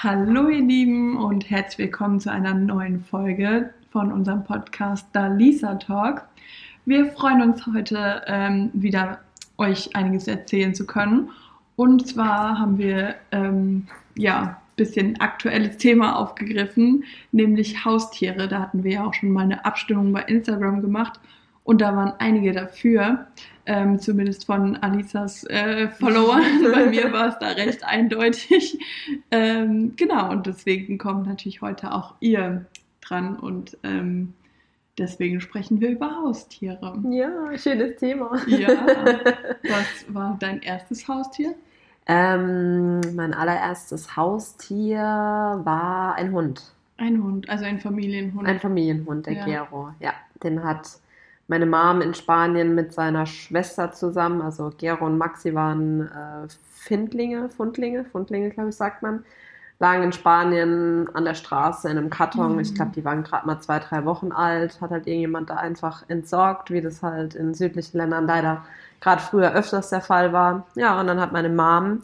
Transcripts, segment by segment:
Hallo ihr Lieben und herzlich willkommen zu einer neuen Folge von unserem Podcast Da Lisa Talk. Wir freuen uns heute ähm, wieder euch einiges erzählen zu können. Und zwar haben wir ähm, ja ein bisschen aktuelles Thema aufgegriffen, nämlich Haustiere. Da hatten wir ja auch schon mal eine Abstimmung bei Instagram gemacht und da waren einige dafür, ähm, zumindest von Alisas äh, Followern. Bei mir war es da recht eindeutig. Ähm, genau, und deswegen kommt natürlich heute auch ihr dran und ähm, deswegen sprechen wir über Haustiere. Ja, schönes Thema. Ja. Was war dein erstes Haustier? Ähm, mein allererstes Haustier war ein Hund. Ein Hund, also ein Familienhund. Ein Familienhund, der Ja. Gero. Ja, den hat meine Mom in Spanien mit seiner Schwester zusammen, also Gero und Maxi waren äh, Findlinge, Fundlinge, Fundlinge, glaube ich, sagt man, lagen in Spanien an der Straße in einem Karton. Mhm. Ich glaube, die waren gerade mal zwei, drei Wochen alt. Hat halt irgendjemand da einfach entsorgt, wie das halt in südlichen Ländern leider gerade früher öfters der Fall war. Ja, und dann hat meine Mom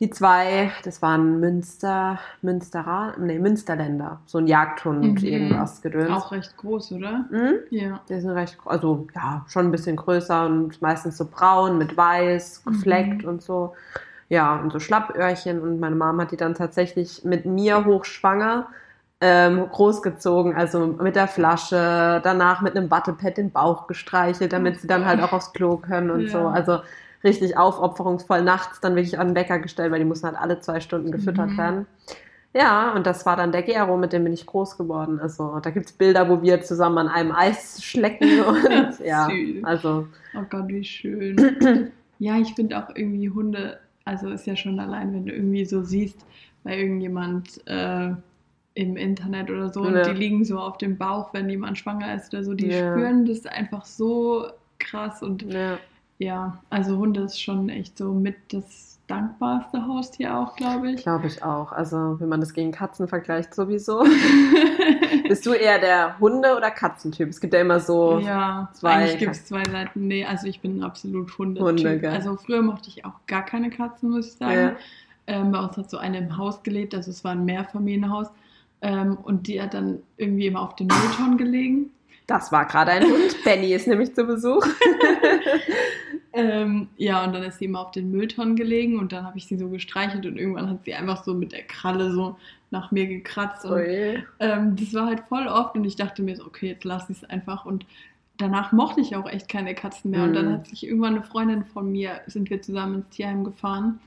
die zwei, das waren Münster, Münsterer, nee, Münsterländer, so ein Jagdhund, Mhm. irgendwas gedöns. Auch recht groß, oder? Mhm. Ja. Die sind recht, also ja, schon ein bisschen größer und meistens so braun mit weiß, gefleckt Mhm. und so. Ja, und so Schlappöhrchen. Und meine Mom hat die dann tatsächlich mit mir hochschwanger ähm, großgezogen, also mit der Flasche, danach mit einem Wattepad den Bauch gestreichelt, damit sie dann halt auch aufs Klo können und Ja. so. Also richtig aufopferungsvoll nachts dann wirklich an den Wecker gestellt, weil die mussten halt alle zwei Stunden gefüttert Mhm. werden. Ja, und das war dann der Gero, mit dem bin ich groß geworden. Also da gibt's Bilder, wo wir zusammen an einem Eis schlecken und ja, also Oh Gott, wie schön. ja, ich finde auch irgendwie Hunde, also ist ja schon allein, wenn du irgendwie so siehst, bei irgendjemand äh, im Internet oder so, und Ja. die liegen so auf dem Bauch, wenn jemand schwanger ist oder so, die Ja. spüren das einfach so krass und ja, ja, also Hunde ist schon echt so mit das dankbarste Haustier auch, glaube ich. glaube ich auch. Also wenn man das gegen Katzen vergleicht, sowieso. Bist du eher der Hunde- oder Katzentyp? Es gibt ja immer so. Ja, zwei eigentlich gibt es zwei Seiten. Nee, also ich bin absolut Hunde. Hunde, gell? Also früher mochte ich auch gar keine Katzen, muss ich sagen. Ja. Ähm, bei uns hat so eine im Haus gelebt, also es war ein Mehrfamilienhaus. Ähm, und die hat dann irgendwie immer auf den Mülltonnen gelegen. Das war gerade ein Hund. Benny ist nämlich zu Besuch. Ähm, ja, und dann ist sie immer auf den Mülltonnen gelegen und dann habe ich sie so gestreichelt und irgendwann hat sie einfach so mit der Kralle so nach mir gekratzt. Und ähm, das war halt voll oft und ich dachte mir so, okay, jetzt lass ich es einfach. Und danach mochte ich auch echt keine Katzen mehr. Und dann Mhm. hat sich irgendwann eine Freundin von mir, sind wir zusammen ins Tierheim gefahren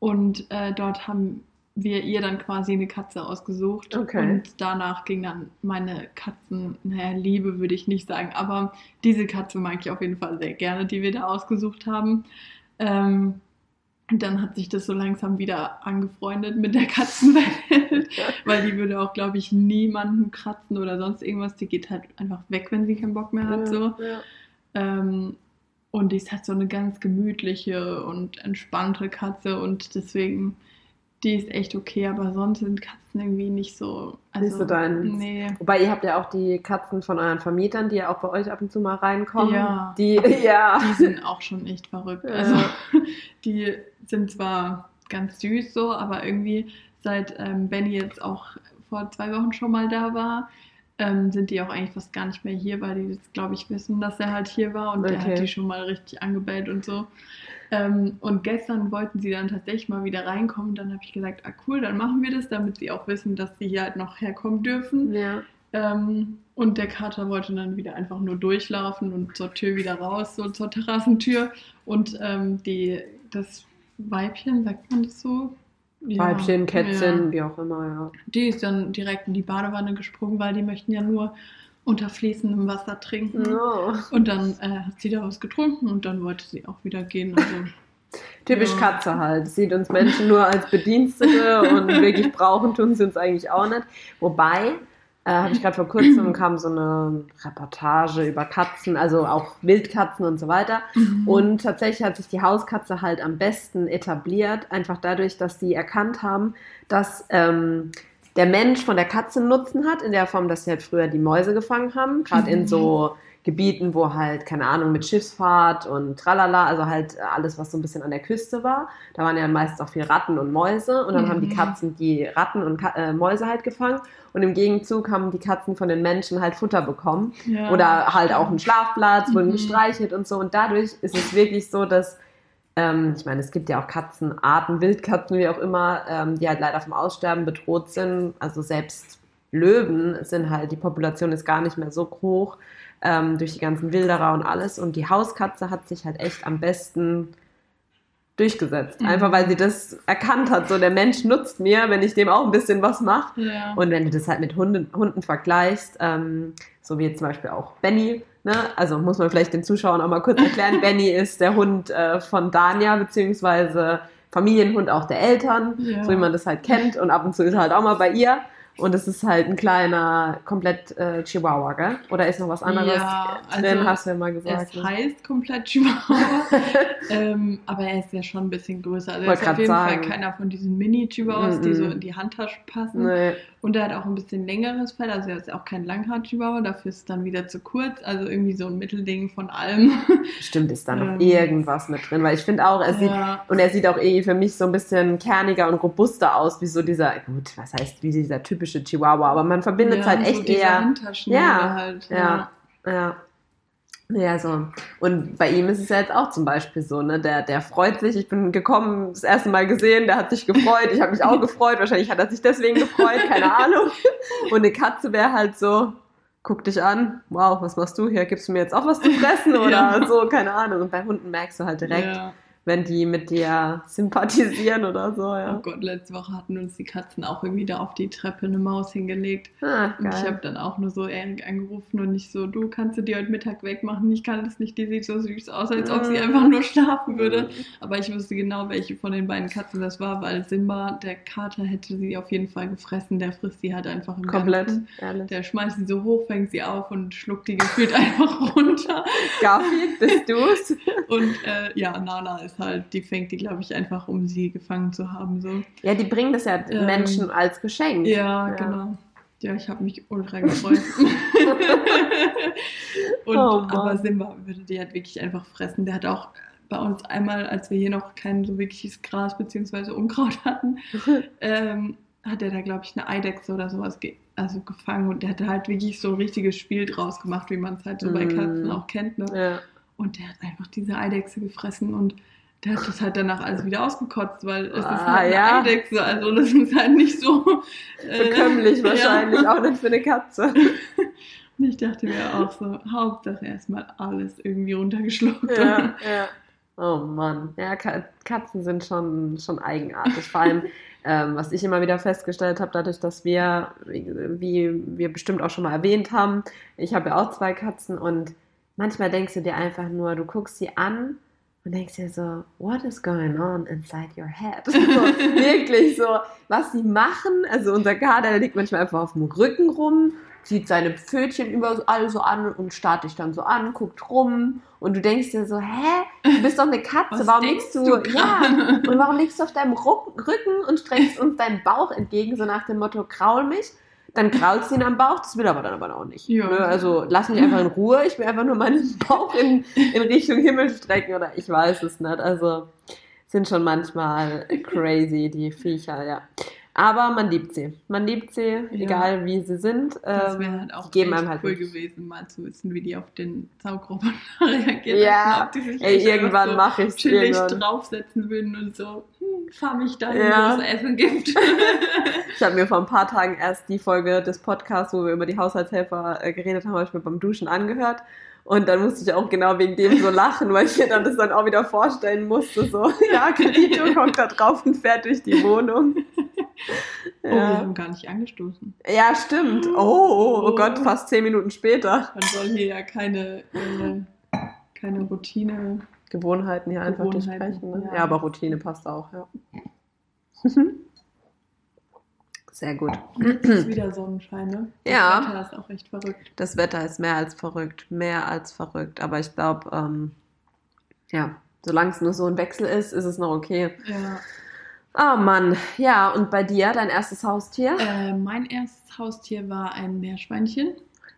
und äh, dort haben wir ihr dann quasi eine Katze ausgesucht. Okay. Und danach ging dann meine Katzen, naja, Liebe würde ich nicht sagen, aber diese Katze mag ich auf jeden Fall sehr gerne, die wir da ausgesucht haben. Ähm, und dann hat sich das so langsam wieder angefreundet mit der Katzenwelt, weil die würde auch, glaube ich, niemanden kratzen oder sonst irgendwas. Die geht halt einfach weg, wenn sie keinen Bock mehr hat. So. Ja. Ähm, und die ist halt so eine ganz gemütliche und entspannte Katze und deswegen, die ist echt okay, aber sonst sind Katzen irgendwie nicht so. Also, Nicht so deins. Nee. Wobei ihr habt ja auch die Katzen von euren Vermietern, die ja auch bei euch ab und zu mal reinkommen. Ja. Die, ja. Die sind auch schon echt verrückt. Ja. Also, die sind zwar ganz süß so, aber irgendwie seit ähm, Benny jetzt auch vor zwei Wochen schon mal da war, ähm, sind die auch eigentlich fast gar nicht mehr hier, weil die jetzt, glaube ich, wissen, dass er halt hier war und der Okay. hat die schon mal richtig angebellt und so. Ähm, und gestern wollten sie dann tatsächlich mal wieder reinkommen. Dann habe ich gesagt, ah cool, dann machen wir das, damit sie auch wissen, dass sie hier halt noch herkommen dürfen. ja. Ähm, und der Kater wollte dann wieder einfach nur durchlaufen und zur Tür wieder raus, so zur Terrassentür. Und ähm, die, das Weibchen, sagt man das so? Ja, Weibchen, Kätzchen, ja. wie auch immer, ja. Die ist dann direkt in die Badewanne gesprungen, weil die möchten ja nur unter fließendem Wasser trinken. No. Und dann äh, hat sie daraus getrunken und dann wollte sie auch wieder gehen. Also, Typisch Ja. Katze halt. Sieht uns Menschen nur als Bedienstete und wirklich brauchen tun sie uns eigentlich auch nicht. Wobei, äh, habe ich gerade vor kurzem kam so eine Reportage über Katzen, also auch Wildkatzen und so weiter. Mhm. Und tatsächlich hat sich die Hauskatze halt am besten etabliert, einfach dadurch, dass sie erkannt haben, dass ähm, der Mensch von der Katze Nutzen hat, in der Form, dass sie halt früher die Mäuse gefangen haben, gerade in so Gebieten, wo halt, keine Ahnung, mit Schiffsfahrt und tralala, also halt alles, was so ein bisschen an der Küste war. Da waren ja meist auch viel Ratten und Mäuse und dann Mhm. haben die Katzen die Ratten und Ka äh, Mäuse halt gefangen und im Gegenzug haben die Katzen von den Menschen halt Futter bekommen Ja. oder halt auch einen Schlafplatz, wurden Mhm. gestreichelt und so und dadurch ist es wirklich so, dass ähm, ich meine, es gibt ja auch Katzenarten, Wildkatzen, wie auch immer, ähm, die halt leider vom Aussterben bedroht sind. Also selbst Löwen sind halt, die Population ist gar nicht mehr so hoch ähm, durch die ganzen Wilderer und alles. Und die Hauskatze hat sich halt echt am besten durchgesetzt. Mhm. Einfach weil sie das erkannt hat. So, der Mensch nutzt mir, wenn ich dem auch ein bisschen was mache. Ja. Und wenn du das halt mit Hunden, Hunden vergleichst, ähm, so wie jetzt zum Beispiel auch Benny, ne? also muss man vielleicht den Zuschauern auch mal kurz erklären, Benny ist der Hund äh, von Dania, beziehungsweise Familienhund auch der Eltern, Ja. so wie man das halt kennt. Und ab und zu ist er halt auch mal bei ihr. Und es ist halt ein kleiner, komplett äh, Chihuahua, gell? Oder ist noch was anderes Ja, drin, also hast du ja mal gesagt. Es heißt komplett Chihuahua, ähm, aber er ist ja schon ein bisschen größer. Also er Wollte ist auf jeden sagen. Fall keiner von diesen Mini-Chihuahuas, die Mhm. so in die Handtasche passen. nee. Und er hat auch ein bisschen längeres Fell, also er ist auch kein Langhaar-Chihuahua, dafür ist es dann wieder zu kurz. Also irgendwie so ein Mittelding von allem. Stimmt, ist da noch Ähm. irgendwas mit drin, weil ich finde auch, er sieht ja, Und er sieht auch eh für mich so ein bisschen kerniger und robuster aus, wie so dieser, gut, was heißt, wie dieser typische Chihuahua, aber man verbindet es ja, halt so echt diese eher. Ja, halt. Ja, ja. Ja, so. Und bei ihm ist es ja jetzt auch zum Beispiel so, ne, der, der freut sich, ich bin gekommen, das erste Mal gesehen, der hat sich gefreut, ich habe mich auch gefreut, wahrscheinlich hat er sich deswegen gefreut, keine Ahnung. Und eine Katze wäre halt so, guck dich an, wow, was machst du hier, gibst du mir jetzt auch was zu fressen oder Ja. so, keine Ahnung. Und bei Hunden merkst du halt direkt, Ja. Wenn die mit dir sympathisieren oder so, Oh ja. Gott, letzte Woche hatten uns die Katzen auch irgendwie da auf die Treppe eine Maus hingelegt. Ah, Und ich habe dann auch nur so Erik angerufen und nicht so, du kannst du die heute Mittag wegmachen. Ich kann das nicht, die sieht so süß aus, als ob sie Mm. einfach nur schlafen würde. Aber ich wusste genau, welche von den beiden Katzen das war, weil Simba, der Kater, hätte sie auf jeden Fall gefressen. Der frisst sie halt einfach im Komplett, Ganzen. ehrlich. Der schmeißt sie so hoch, fängt sie auf und schluckt die gefühlt einfach runter. Garfield, bist du's? Und äh, ja, Nana ist halt, die fängt die, glaube ich, einfach, um sie gefangen zu haben. So. Ja, die bringen das ja Ähm, Menschen als Geschenk. Ja, Ja. genau. Ja, ich habe mich ultra gefreut. Und, Oh aber Simba würde die halt wirklich einfach fressen. Der hat auch bei uns einmal, als wir hier noch kein so wirkliches Gras bzw. Unkraut hatten, ähm, hat er da, glaube ich, eine Eidechse oder sowas ge also gefangen und der hat halt wirklich so ein richtiges Spiel draus gemacht, wie man es halt so bei Mm. Katzen auch kennt. Ne? Ja. Und der hat einfach diese Eidechse gefressen und der hat das halt danach alles wieder ausgekotzt, weil es ist Ah, halt eine ja. Eidechse, also das ist halt nicht so äh, Bekömmlich ja. wahrscheinlich, auch nicht für eine Katze. Und ich dachte mir auch so, Hauptsache erstmal alles irgendwie runtergeschluckt. Ja, ja. Oh Mann. Ja, Ka- Katzen sind schon, schon eigenartig. Vor allem, ähm, was ich immer wieder festgestellt habe, dadurch, dass wir, wie wir bestimmt auch schon mal erwähnt haben, ich habe ja auch zwei Katzen und manchmal denkst du dir einfach nur, du guckst sie an und denkst dir so, what is going on inside your head? So, wirklich so, was sie machen. Also unser Kater, der liegt manchmal einfach auf dem Rücken rum, zieht seine Pfötchen über alle so an und starrt dich dann so an, guckt rum und du denkst dir so, hä, du bist doch eine Katze, Was warum liegst du, du ja, und warum liegst du auf deinem Rücken und streckst uns deinen Bauch entgegen, so nach dem Motto, kraul mich? Dann kraulst du ihn am Bauch, das will er aber dann aber auch nicht. Ja. Ne? Also lass mich einfach in Ruhe, ich will einfach nur meinen Bauch in, in Richtung Himmel strecken oder ich weiß es nicht. Also sind schon manchmal crazy, die Viecher, ja. Aber man liebt sie. Man liebt sie, Ja. egal wie sie sind. Das Ähm, wäre halt auch geben echt einem halt cool wirklich- gewesen, mal zu wissen, wie die auf den Saugroboter reagieren. Ja, die Ey, irgendwann einfach mache ich so chillig irgendwann. draufsetzen würden und so, hm, fahr mich dahin, Ja. wo es Essen gibt. Ich habe mir vor ein paar Tagen erst die Folge des Podcasts, wo wir über die Haushaltshelfer äh, geredet haben, habe ich mir beim Duschen angehört. Und dann musste ich auch genau wegen dem so lachen, weil ich mir dann das dann auch wieder vorstellen musste. So, ja, Kredito kommt da drauf und fährt durch die Wohnung. Oh, wir Ja, haben gar nicht angestoßen. ja stimmt. Oh, oh, oh Gott, fast zehn Minuten später. Man soll hier ja keine, äh, keine Routine. Gewohnheiten hier einfach durchsprechen. Ne? ja. Ja. aber Routine passt auch, ja. Sehr gut. Es ist wieder Sonnenschein, ne? Das Ja. Wetter ist auch echt verrückt. Das Wetter ist mehr als verrückt, mehr als verrückt. Aber ich glaube, ähm, ja, solange es nur so ein Wechsel ist, ist es noch okay. Ja. Oh Mann, ja, und bei dir, dein erstes Haustier? Äh, mein erstes Haustier war ein Meerschweinchen.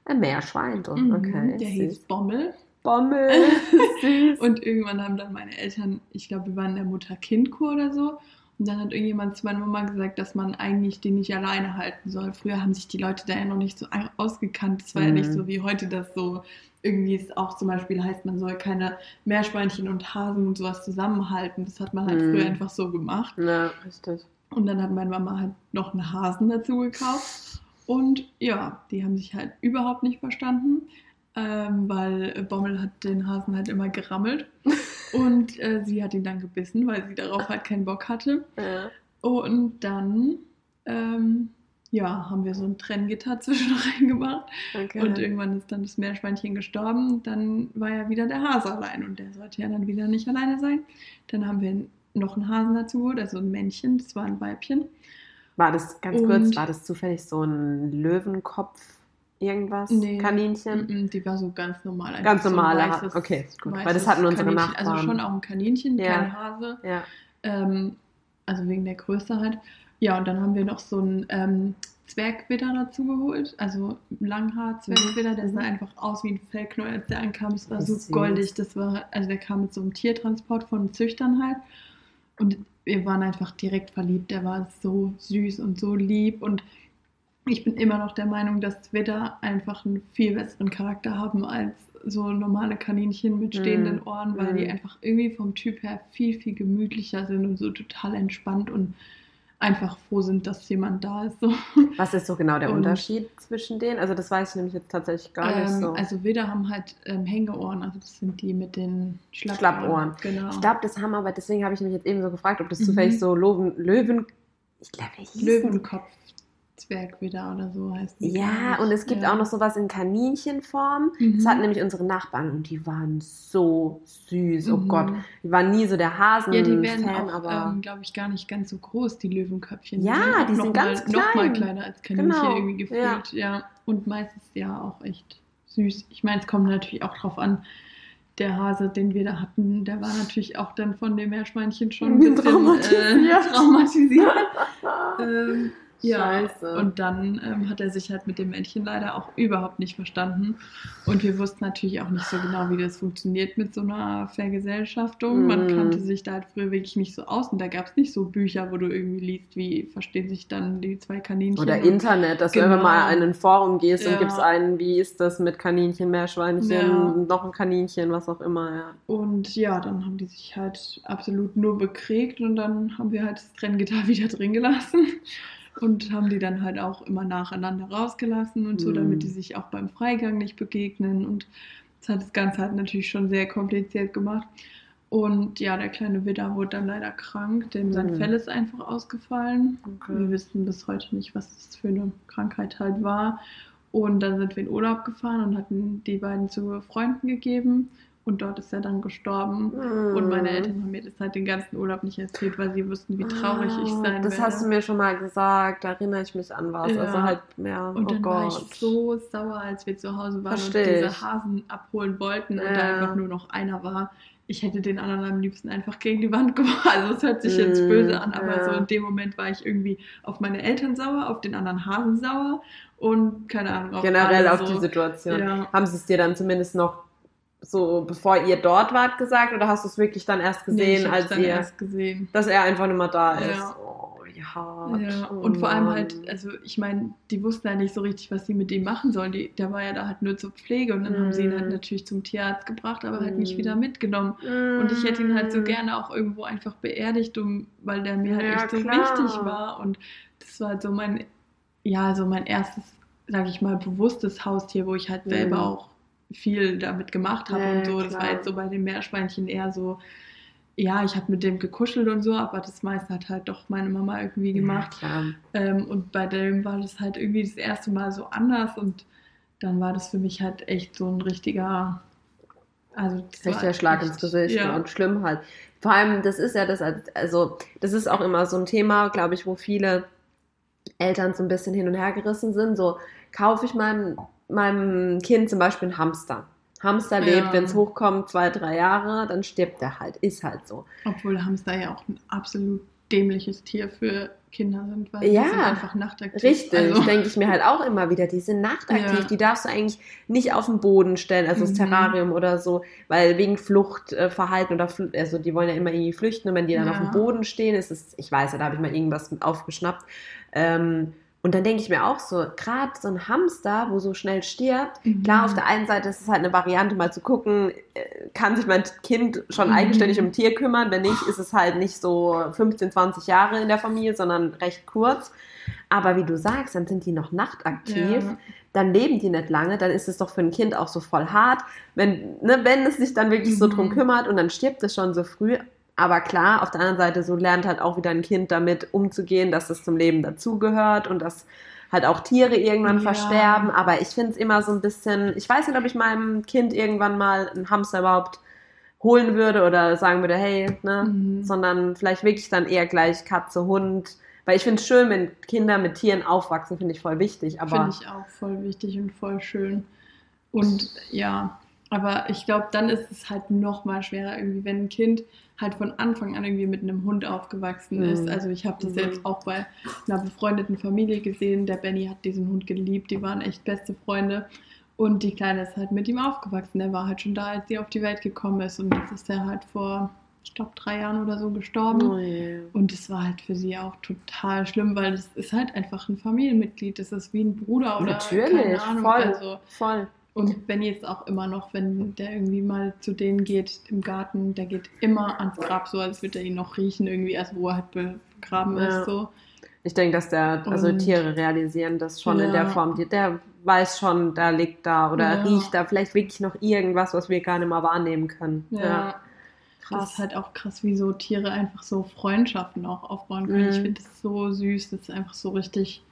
Ein Meerschwein, oh, Mhm, okay. Der süß. hieß Bommel. Bommel, süß. Und irgendwann haben dann meine Eltern, ich glaube, wir waren in der Mutter-Kind-Kur oder so. Und dann hat irgendjemand zu meiner Mama gesagt, dass man eigentlich den nicht alleine halten soll. Früher haben sich die Leute da ja noch nicht so ausgekannt. Es war ja Mhm. nicht so wie heute, dass so irgendwie es auch zum Beispiel heißt, man soll keine Meerschweinchen und Hasen und sowas zusammenhalten. Das hat man halt Mhm. früher einfach so gemacht. Ja, richtig. Und dann hat meine Mama halt noch einen Hasen dazu gekauft. Und ja, die haben sich halt überhaupt nicht verstanden, ähm, weil Bommel hat den Hasen halt immer gerammelt. Und äh, sie hat ihn dann gebissen, weil sie darauf halt keinen Bock hatte. Ja. Und dann, ähm, ja, haben wir so ein Trenngitter zwischen reingemacht. Okay. Und irgendwann ist dann das Meerschweinchen gestorben. Dann war ja wieder der Hase allein und der sollte ja dann wieder nicht alleine sein. Dann haben wir noch einen Hasen dazu geholt, also ein Männchen, das war ein Weibchen. War das, ganz Und- kurz, war das zufällig so ein Löwenkopf, irgendwas? Nee. Kaninchen? Mm, Die war so ganz normal. Ganz so ein normale weißes- okay, gut, weil das hatten unsere. Also Nachbarn. schon auch ein Kaninchen, Ja. kein Hase. Ja. Ähm, also wegen der Größe halt. Ja, und dann haben wir noch so einen ähm, Zwergwitter dazu geholt. Also Langhaar-Zwergwitter, der Mhm. sah einfach aus wie ein Fellknäuel, als der ankam. Es war so goldig. Das war, also der kam mit so einem Tiertransport von Züchtern halt. Und wir waren einfach direkt verliebt. Der war so süß und so lieb. Und ich bin immer noch der Meinung, dass Zwitter einfach einen viel besseren Charakter haben als so normale Kaninchen mit stehenden Mm. Ohren, weil die einfach irgendwie vom Typ her viel, viel gemütlicher sind und so total entspannt und einfach froh sind, dass jemand da ist. So. Was ist so genau der Und- Unterschied zwischen denen? Also das weiß ich nämlich jetzt tatsächlich gar nicht Ähm, so. Also Widder haben halt ähm, Hängeohren, also das sind die mit den Schlappohren. Schlappohren. Genau. ich glaube, das haben aber, deswegen habe ich mich jetzt eben so gefragt, ob das Mhm. zufällig so Löwen, Löwen ich glaube? Löwenkopf. Zwergwidder oder so heißt die. Ja, und es gibt Ja. auch noch sowas in Kaninchenform. Mhm. Das hatten nämlich unsere Nachbarn und die waren so süß. Oh Mhm. Gott, die waren nie so der Hasen-Fan, Ja, die werden auch, aber ähm, glaube ich, gar nicht ganz so groß, die Löwenköpfchen. Ja, die sind noch ganz mal, Noch mal klein. kleiner als Kaninchen Genau, irgendwie gefühlt. Ja. Und meistens ja auch echt süß. Ich meine, es kommt natürlich auch drauf an, der Hase, den wir da hatten, der war natürlich auch dann von dem Meerschweinchen schon ein bisschen Traumatisiert. Äh, traumatisiert. ähm, ja, Scheiße. und dann ähm, hat er sich halt mit dem Männchen leider auch überhaupt nicht verstanden. Und wir wussten natürlich auch nicht so genau, wie das funktioniert mit so einer Vergesellschaftung. Man Mhm. kannte sich da halt früher wirklich nicht so aus. Und da gab es nicht so Bücher, wo du irgendwie liest, wie verstehen sich dann die zwei Kaninchen. Oder Internet, dass du Genau. einfach mal in ein Forum gehst Ja. und gibst ein, wie ist das mit Kaninchen, Meerschweinchen, Ja. noch ein Kaninchen, was auch immer, ja. Und ja, dann haben die sich halt absolut nur bekriegt und dann haben wir halt das Trenngitter wieder drin gelassen und haben die dann halt auch immer nacheinander rausgelassen und so, Mhm. damit die sich auch beim Freigang nicht begegnen. Und das hat das Ganze halt natürlich schon sehr kompliziert gemacht. Und ja, der kleine Widder wurde dann leider krank, denn sein Mhm. Fell ist einfach ausgefallen. Wir wissen bis heute nicht, was das für eine Krankheit halt war. Und dann sind wir in Urlaub gefahren und hatten die beiden zu Freunden gegeben. Und dort ist er dann gestorben. Und meine. Eltern haben mir das halt den ganzen Urlaub nicht erzählt, weil sie wussten, wie traurig ich Ah, sein Das werde. hast du mir schon mal gesagt, da erinnere ich mich an was. Ja. Also halt, ja, und oh dann war Gott. ich so sauer, als wir zu Hause waren Versteh und diese Hasen abholen wollten und Ja. da einfach nur noch einer war. Ich hätte den anderen am liebsten einfach gegen die Wand geworfen. Also es hört sich jetzt Mm, böse an, aber ja. so in dem Moment war ich irgendwie auf meine Eltern sauer, auf den anderen Hasen sauer und keine Ahnung. Auf Generell alle auf so. die Situation. Ja. Haben sie es dir dann zumindest noch so, bevor ihr dort wart, gesagt oder hast du es wirklich dann erst Nee, gesehen, hab's als dann ihr, erst gesehen. dass er einfach nicht mehr da ist? Ja. Oh, hart. Ja, Oh und vor allem Mann. halt, also ich meine, die wussten ja nicht so richtig, was sie mit ihm machen sollen. Die, der war ja da halt nur zur Pflege und dann haben sie ihn halt Mm. natürlich zum Tierarzt gebracht, aber halt nicht Mm. wieder mitgenommen. Und ich hätte ihn halt so Mm. gerne auch irgendwo einfach beerdigt, um, weil der mir halt Ja, echt so klar. wichtig war. Und das war halt so mein, ja, so mein erstes, sag ich mal, bewusstes Haustier, wo ich halt selber Mhm. auch viel damit gemacht habe Ja, und so. Das klar. war jetzt so bei den Meerschweinchen eher so, ja, ich habe mit dem gekuschelt und so, aber das meiste hat halt doch meine Mama irgendwie gemacht. Ja. Ähm, und bei dem war das halt irgendwie das erste Mal so anders und dann war das für mich halt echt so ein richtiger, also das Richtiger Schlag echt- ins Gesicht Ja. und schlimm halt. Vor allem, das ist ja das, also das ist auch immer so ein Thema, glaube ich, wo viele Eltern so ein bisschen hin und her gerissen sind. So, kaufe ich meinem, meinem Kind zum Beispiel einen Hamster. Hamster lebt, Ja. wenn es hochkommt, zwei, drei Jahre, dann stirbt er halt. Ist halt so. Obwohl Hamster ja auch ein absolut dämliches Tier für Kinder sind, weil Ja, die sind einfach nachtaktiv. Richtig, Also, denke ich mir halt auch immer wieder. Die sind nachtaktiv, Ja. die darfst du eigentlich nicht auf den Boden stellen, also das Mhm. Terrarium oder so, weil wegen Fluchtverhalten oder Fl also die wollen ja immer irgendwie flüchten und wenn die dann Ja. auf dem Boden stehen, ist es, ich weiß ja, da habe ich mal irgendwas aufgeschnappt. Ähm, und dann denke ich mir auch so, gerade so ein Hamster, wo so schnell stirbt, Mhm. Klar, auf der einen Seite ist es halt eine Variante, mal zu gucken, äh, kann sich mein Kind schon Mhm. eigenständig um ein Tier kümmern? Wenn nicht, ist es halt nicht so 15, 20 Jahre in der Familie, sondern recht kurz. Aber wie du sagst, dann sind die noch nachtaktiv, Ja. dann leben die nicht lange, dann ist es doch für ein Kind auch so voll hart, wenn, ne, wenn es sich dann wirklich so Mhm. drum kümmert und dann stirbt es schon so früh. Aber klar, auf der anderen Seite, so lernt halt auch wieder ein Kind damit umzugehen, dass es zum Leben dazugehört und dass halt auch Tiere irgendwann Ja. versterben. Aber ich finde es immer so ein bisschen, ich weiß nicht, ob ich meinem Kind irgendwann mal einen Hamster überhaupt holen würde oder sagen würde, hey, ne, Mhm. sondern vielleicht wirklich dann eher gleich Katze, Hund. Weil ich finde es schön, wenn Kinder mit Tieren aufwachsen, finde ich voll wichtig. Finde ich auch voll wichtig und voll schön. Und ja, aber ich glaube, dann ist es halt noch mal schwerer irgendwie, wenn ein Kind halt von Anfang an irgendwie mit einem Hund aufgewachsen Mhm. ist. Also ich habe das Mhm. jetzt auch bei einer befreundeten Familie gesehen. Der Benny hat diesen Hund geliebt, die waren echt beste Freunde. Und die Kleine ist halt mit ihm aufgewachsen. Der war halt schon da, als sie auf die Welt gekommen ist. Und jetzt ist er halt vor, ich glaube, drei Jahren oder so gestorben. Oh je. Und es war halt für sie auch total schlimm, weil das ist halt einfach ein Familienmitglied. Das ist wie ein Bruder oder Natürlich, keine Ahnung. voll. Also, voll. Und Benny jetzt auch immer noch, wenn der irgendwie mal zu denen geht im Garten, der geht immer ans Grab, so als würde er ihn noch riechen, irgendwie, also wo er halt begraben Ja. ist. So. Ich denke, dass der, also Und- Tiere realisieren das schon in Ja. der Form. Die- Der weiß schon, da liegt da oder Ja. riecht da vielleicht wirklich noch irgendwas, was wir gar nicht mal wahrnehmen können. Ja. Krass, halt auch krass, wie so Tiere einfach so Freundschaften auch aufbauen können. Mhm. Ich finde das so süß, das ist einfach so richtig,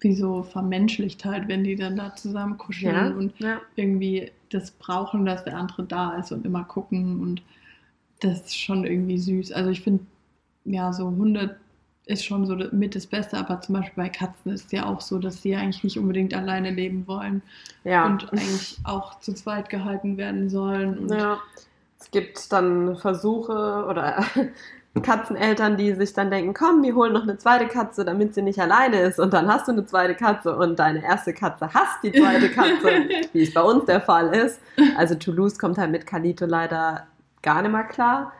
wie so vermenschlicht halt, wenn die dann da zusammen kuscheln Ja. und ja. irgendwie das brauchen, dass der andere da ist und immer gucken und das ist schon irgendwie süß. Also ich finde, ja, so Hunde ist schon so mit das Beste, aber zum Beispiel bei Katzen ist es ja auch so, dass sie eigentlich nicht unbedingt alleine leben wollen ja. und eigentlich auch zu zweit gehalten werden sollen. Ja, es gibt dann Versuche oder Katzeneltern, die sich dann denken, komm, wir holen noch eine zweite Katze, damit sie nicht alleine ist. Und dann hast du eine zweite Katze und deine erste Katze hasst die zweite Katze, wie es bei uns der Fall ist. Also Toulouse kommt halt mit Kalito leider gar nicht mehr klar.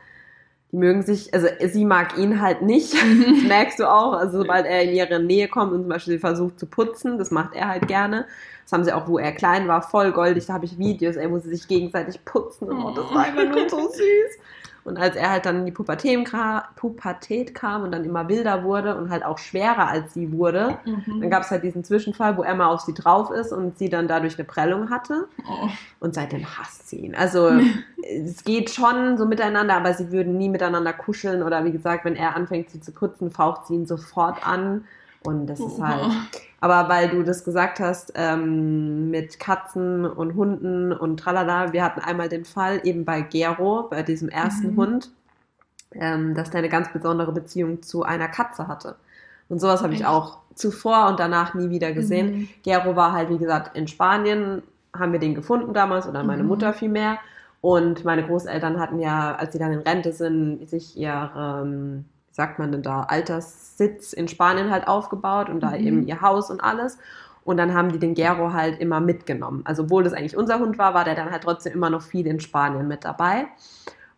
Die mögen sich, also sie mag ihn halt nicht, das merkst du auch. Also sobald er in ihre Nähe kommt und zum Beispiel sie versucht zu putzen, das macht er halt gerne. Das haben sie auch, wo er klein war, voll goldig. Da habe ich Videos, ey, wo sie sich gegenseitig putzen. Und oh, das war einfach nur so süß. Und als er halt dann in die Pubertät, kam und dann immer wilder wurde und halt auch schwerer als sie wurde, Mhm. dann gab es halt diesen Zwischenfall, wo er mal auf sie drauf ist und sie dann dadurch eine Prellung hatte. oh. Und seitdem hasst sie ihn. Also es geht schon so miteinander, aber sie würden nie miteinander kuscheln oder wie gesagt, wenn er anfängt, sie zu putzen, faucht sie ihn sofort an. Und das ist halt. Aber weil du das gesagt hast, ähm, mit Katzen und Hunden und tralala, wir hatten einmal den Fall eben bei Gero, bei diesem ersten Mhm. Hund, ähm, dass der eine ganz besondere Beziehung zu einer Katze hatte. Und sowas habe ich auch zuvor und danach nie wieder gesehen. Mhm. Gero war halt, wie gesagt, in Spanien, haben wir den gefunden damals, oder meine Mhm. Mutter vielmehr. Und meine Großeltern hatten ja, als sie dann in Rente sind, sich ihr, ähm, sagt man denn da, Alterssitz in Spanien halt aufgebaut und da Mhm. eben ihr Haus und alles. Und dann haben die den Gero halt immer mitgenommen. Also obwohl das eigentlich unser Hund war, war der dann halt trotzdem immer noch viel in Spanien mit dabei.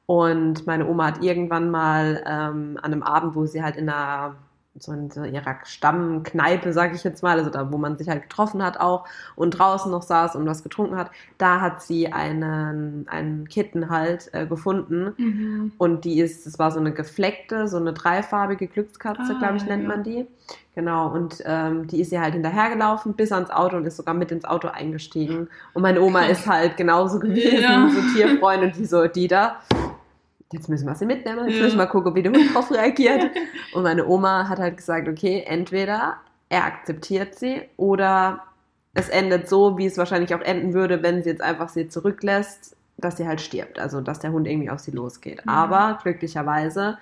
Und meine Oma hat irgendwann mal ähm, an einem Abend, wo sie halt in einer so in so ihrer Stammkneipe, sag ich jetzt mal, also da, wo man sich halt getroffen hat auch und draußen noch saß und was getrunken hat, da hat sie einen, einen Kitten halt äh, gefunden Mhm. und die ist, das war so eine gefleckte, so eine dreifarbige Glückskatze, Ah, glaube ich, nennt ja. man die. Genau, und ähm, die ist ihr halt hinterhergelaufen bis ans Auto und ist sogar mit ins Auto eingestiegen. Und meine Oma ist halt genauso gewesen, Ja. so Tierfreund und die so, die da. Jetzt müssen wir sie mitnehmen, jetzt Ja. müssen wir gucken, wie der Hund drauf reagiert. Und meine Oma hat halt gesagt, okay, entweder er akzeptiert sie oder es endet so, wie es wahrscheinlich auch enden würde, wenn sie jetzt einfach sie zurücklässt, dass sie halt stirbt. Also, dass der Hund irgendwie auf sie losgeht. Mhm. Aber glücklicherweise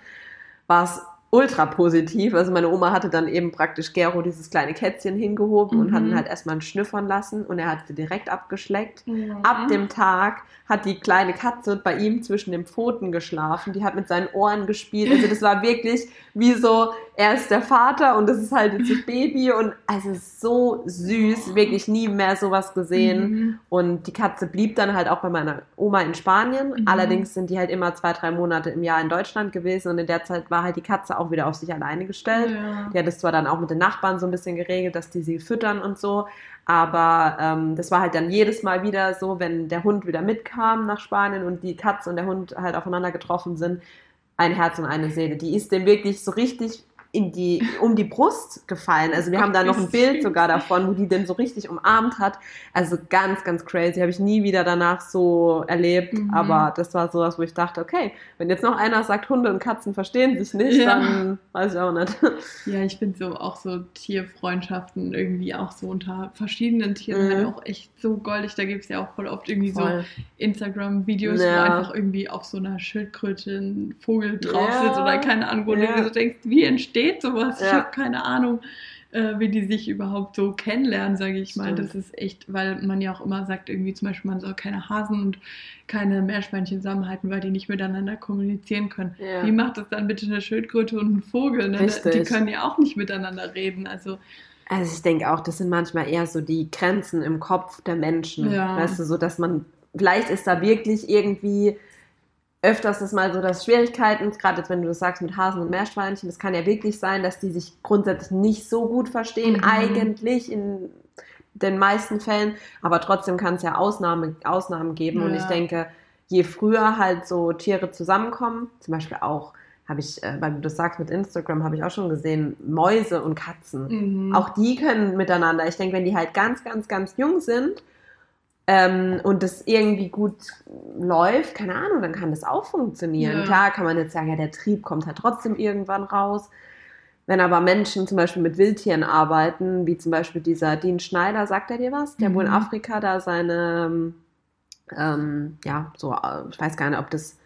war es ultra positiv. Also meine Oma hatte dann eben praktisch Gero dieses kleine Kätzchen hingehoben mhm. und hat ihn halt erstmal schnüffern lassen und er hat sie direkt abgeschleckt. Mhm. Ab dem Tag hat die kleine Katze bei ihm zwischen den Pfoten geschlafen. Die hat mit seinen Ohren gespielt. Also das war wirklich wie so, er ist der Vater und das ist halt jetzt das Baby und also so süß, wirklich nie mehr sowas gesehen. Mhm. Und die Katze blieb dann halt auch bei meiner Oma in Spanien. Mhm. Allerdings sind die halt immer zwei, drei Monate im Jahr in Deutschland gewesen und in der Zeit war halt die Katze auch wieder auf sich alleine gestellt. Ja. Die hat es zwar dann auch mit den Nachbarn so ein bisschen geregelt, dass die sie füttern und so, aber ähm, das war halt dann jedes Mal wieder so, wenn der Hund wieder mitkam nach Spanien und die Katze und der Hund halt aufeinander getroffen sind, ein Herz und eine Seele. Die ist dem wirklich so richtig in die, um die Brust gefallen. Also wir haben da noch ein Bild sogar davon, wo die den so richtig umarmt hat. Also ganz, ganz crazy. Habe ich nie wieder danach so erlebt. Mhm. Aber das war sowas, wo ich dachte, okay, wenn jetzt noch einer sagt, Hunde und Katzen verstehen sich nicht, ja. dann weiß ich auch nicht. Ja, ich finde so auch so Tierfreundschaften irgendwie auch so unter verschiedenen Tieren mhm. halt auch echt so goldig. Da gibt es ja auch voll oft irgendwie voll. so Instagram-Videos, ja. wo einfach irgendwie auf so einer Schildkröte ein Vogel drauf ja. sitzt oder keine Ahnung, wo du so denkst, wie entsteht geht sowas? Ja. Ich habe keine Ahnung, äh, wie die sich überhaupt so kennenlernen, sage ich mal. Stimmt. Das ist echt, weil man ja auch immer sagt, irgendwie zum Beispiel, man soll keine Hasen und keine Meerschweinchen zusammenhalten, weil die nicht miteinander kommunizieren können. Ja. Wie macht das dann bitte eine Schildkröte und ein Vogel? Ne? Die können ja auch nicht miteinander reden. Also also ich denke auch, das sind manchmal eher so die Grenzen im Kopf der Menschen. Ja. Weißt du, so dass man, vielleicht ist da wirklich irgendwie öfters ist mal so, dass Schwierigkeiten, gerade jetzt, wenn du das sagst mit Hasen und Meerschweinchen, es kann ja wirklich sein, dass die sich grundsätzlich nicht so gut verstehen, mhm. eigentlich in den meisten Fällen, aber trotzdem kann es ja Ausnahme, Ausnahmen geben. Ja. Und ich denke, je früher halt so Tiere zusammenkommen, zum Beispiel auch, habe ich, äh, weil du das sagst mit Instagram, habe ich auch schon gesehen, Mäuse und Katzen. Mhm. Auch die können miteinander. Ich denke, wenn die halt ganz, ganz, ganz jung sind, ähm, und das irgendwie gut läuft, keine Ahnung, dann kann das auch funktionieren. Ja. Klar kann man jetzt sagen, ja, der Trieb kommt halt trotzdem irgendwann raus. Wenn aber Menschen zum Beispiel mit Wildtieren arbeiten, wie zum Beispiel dieser Dean Schneider, sagt er dir was? Der mhm. wohl in Afrika da seine, ähm, ja, so, ich weiß gar nicht, ob das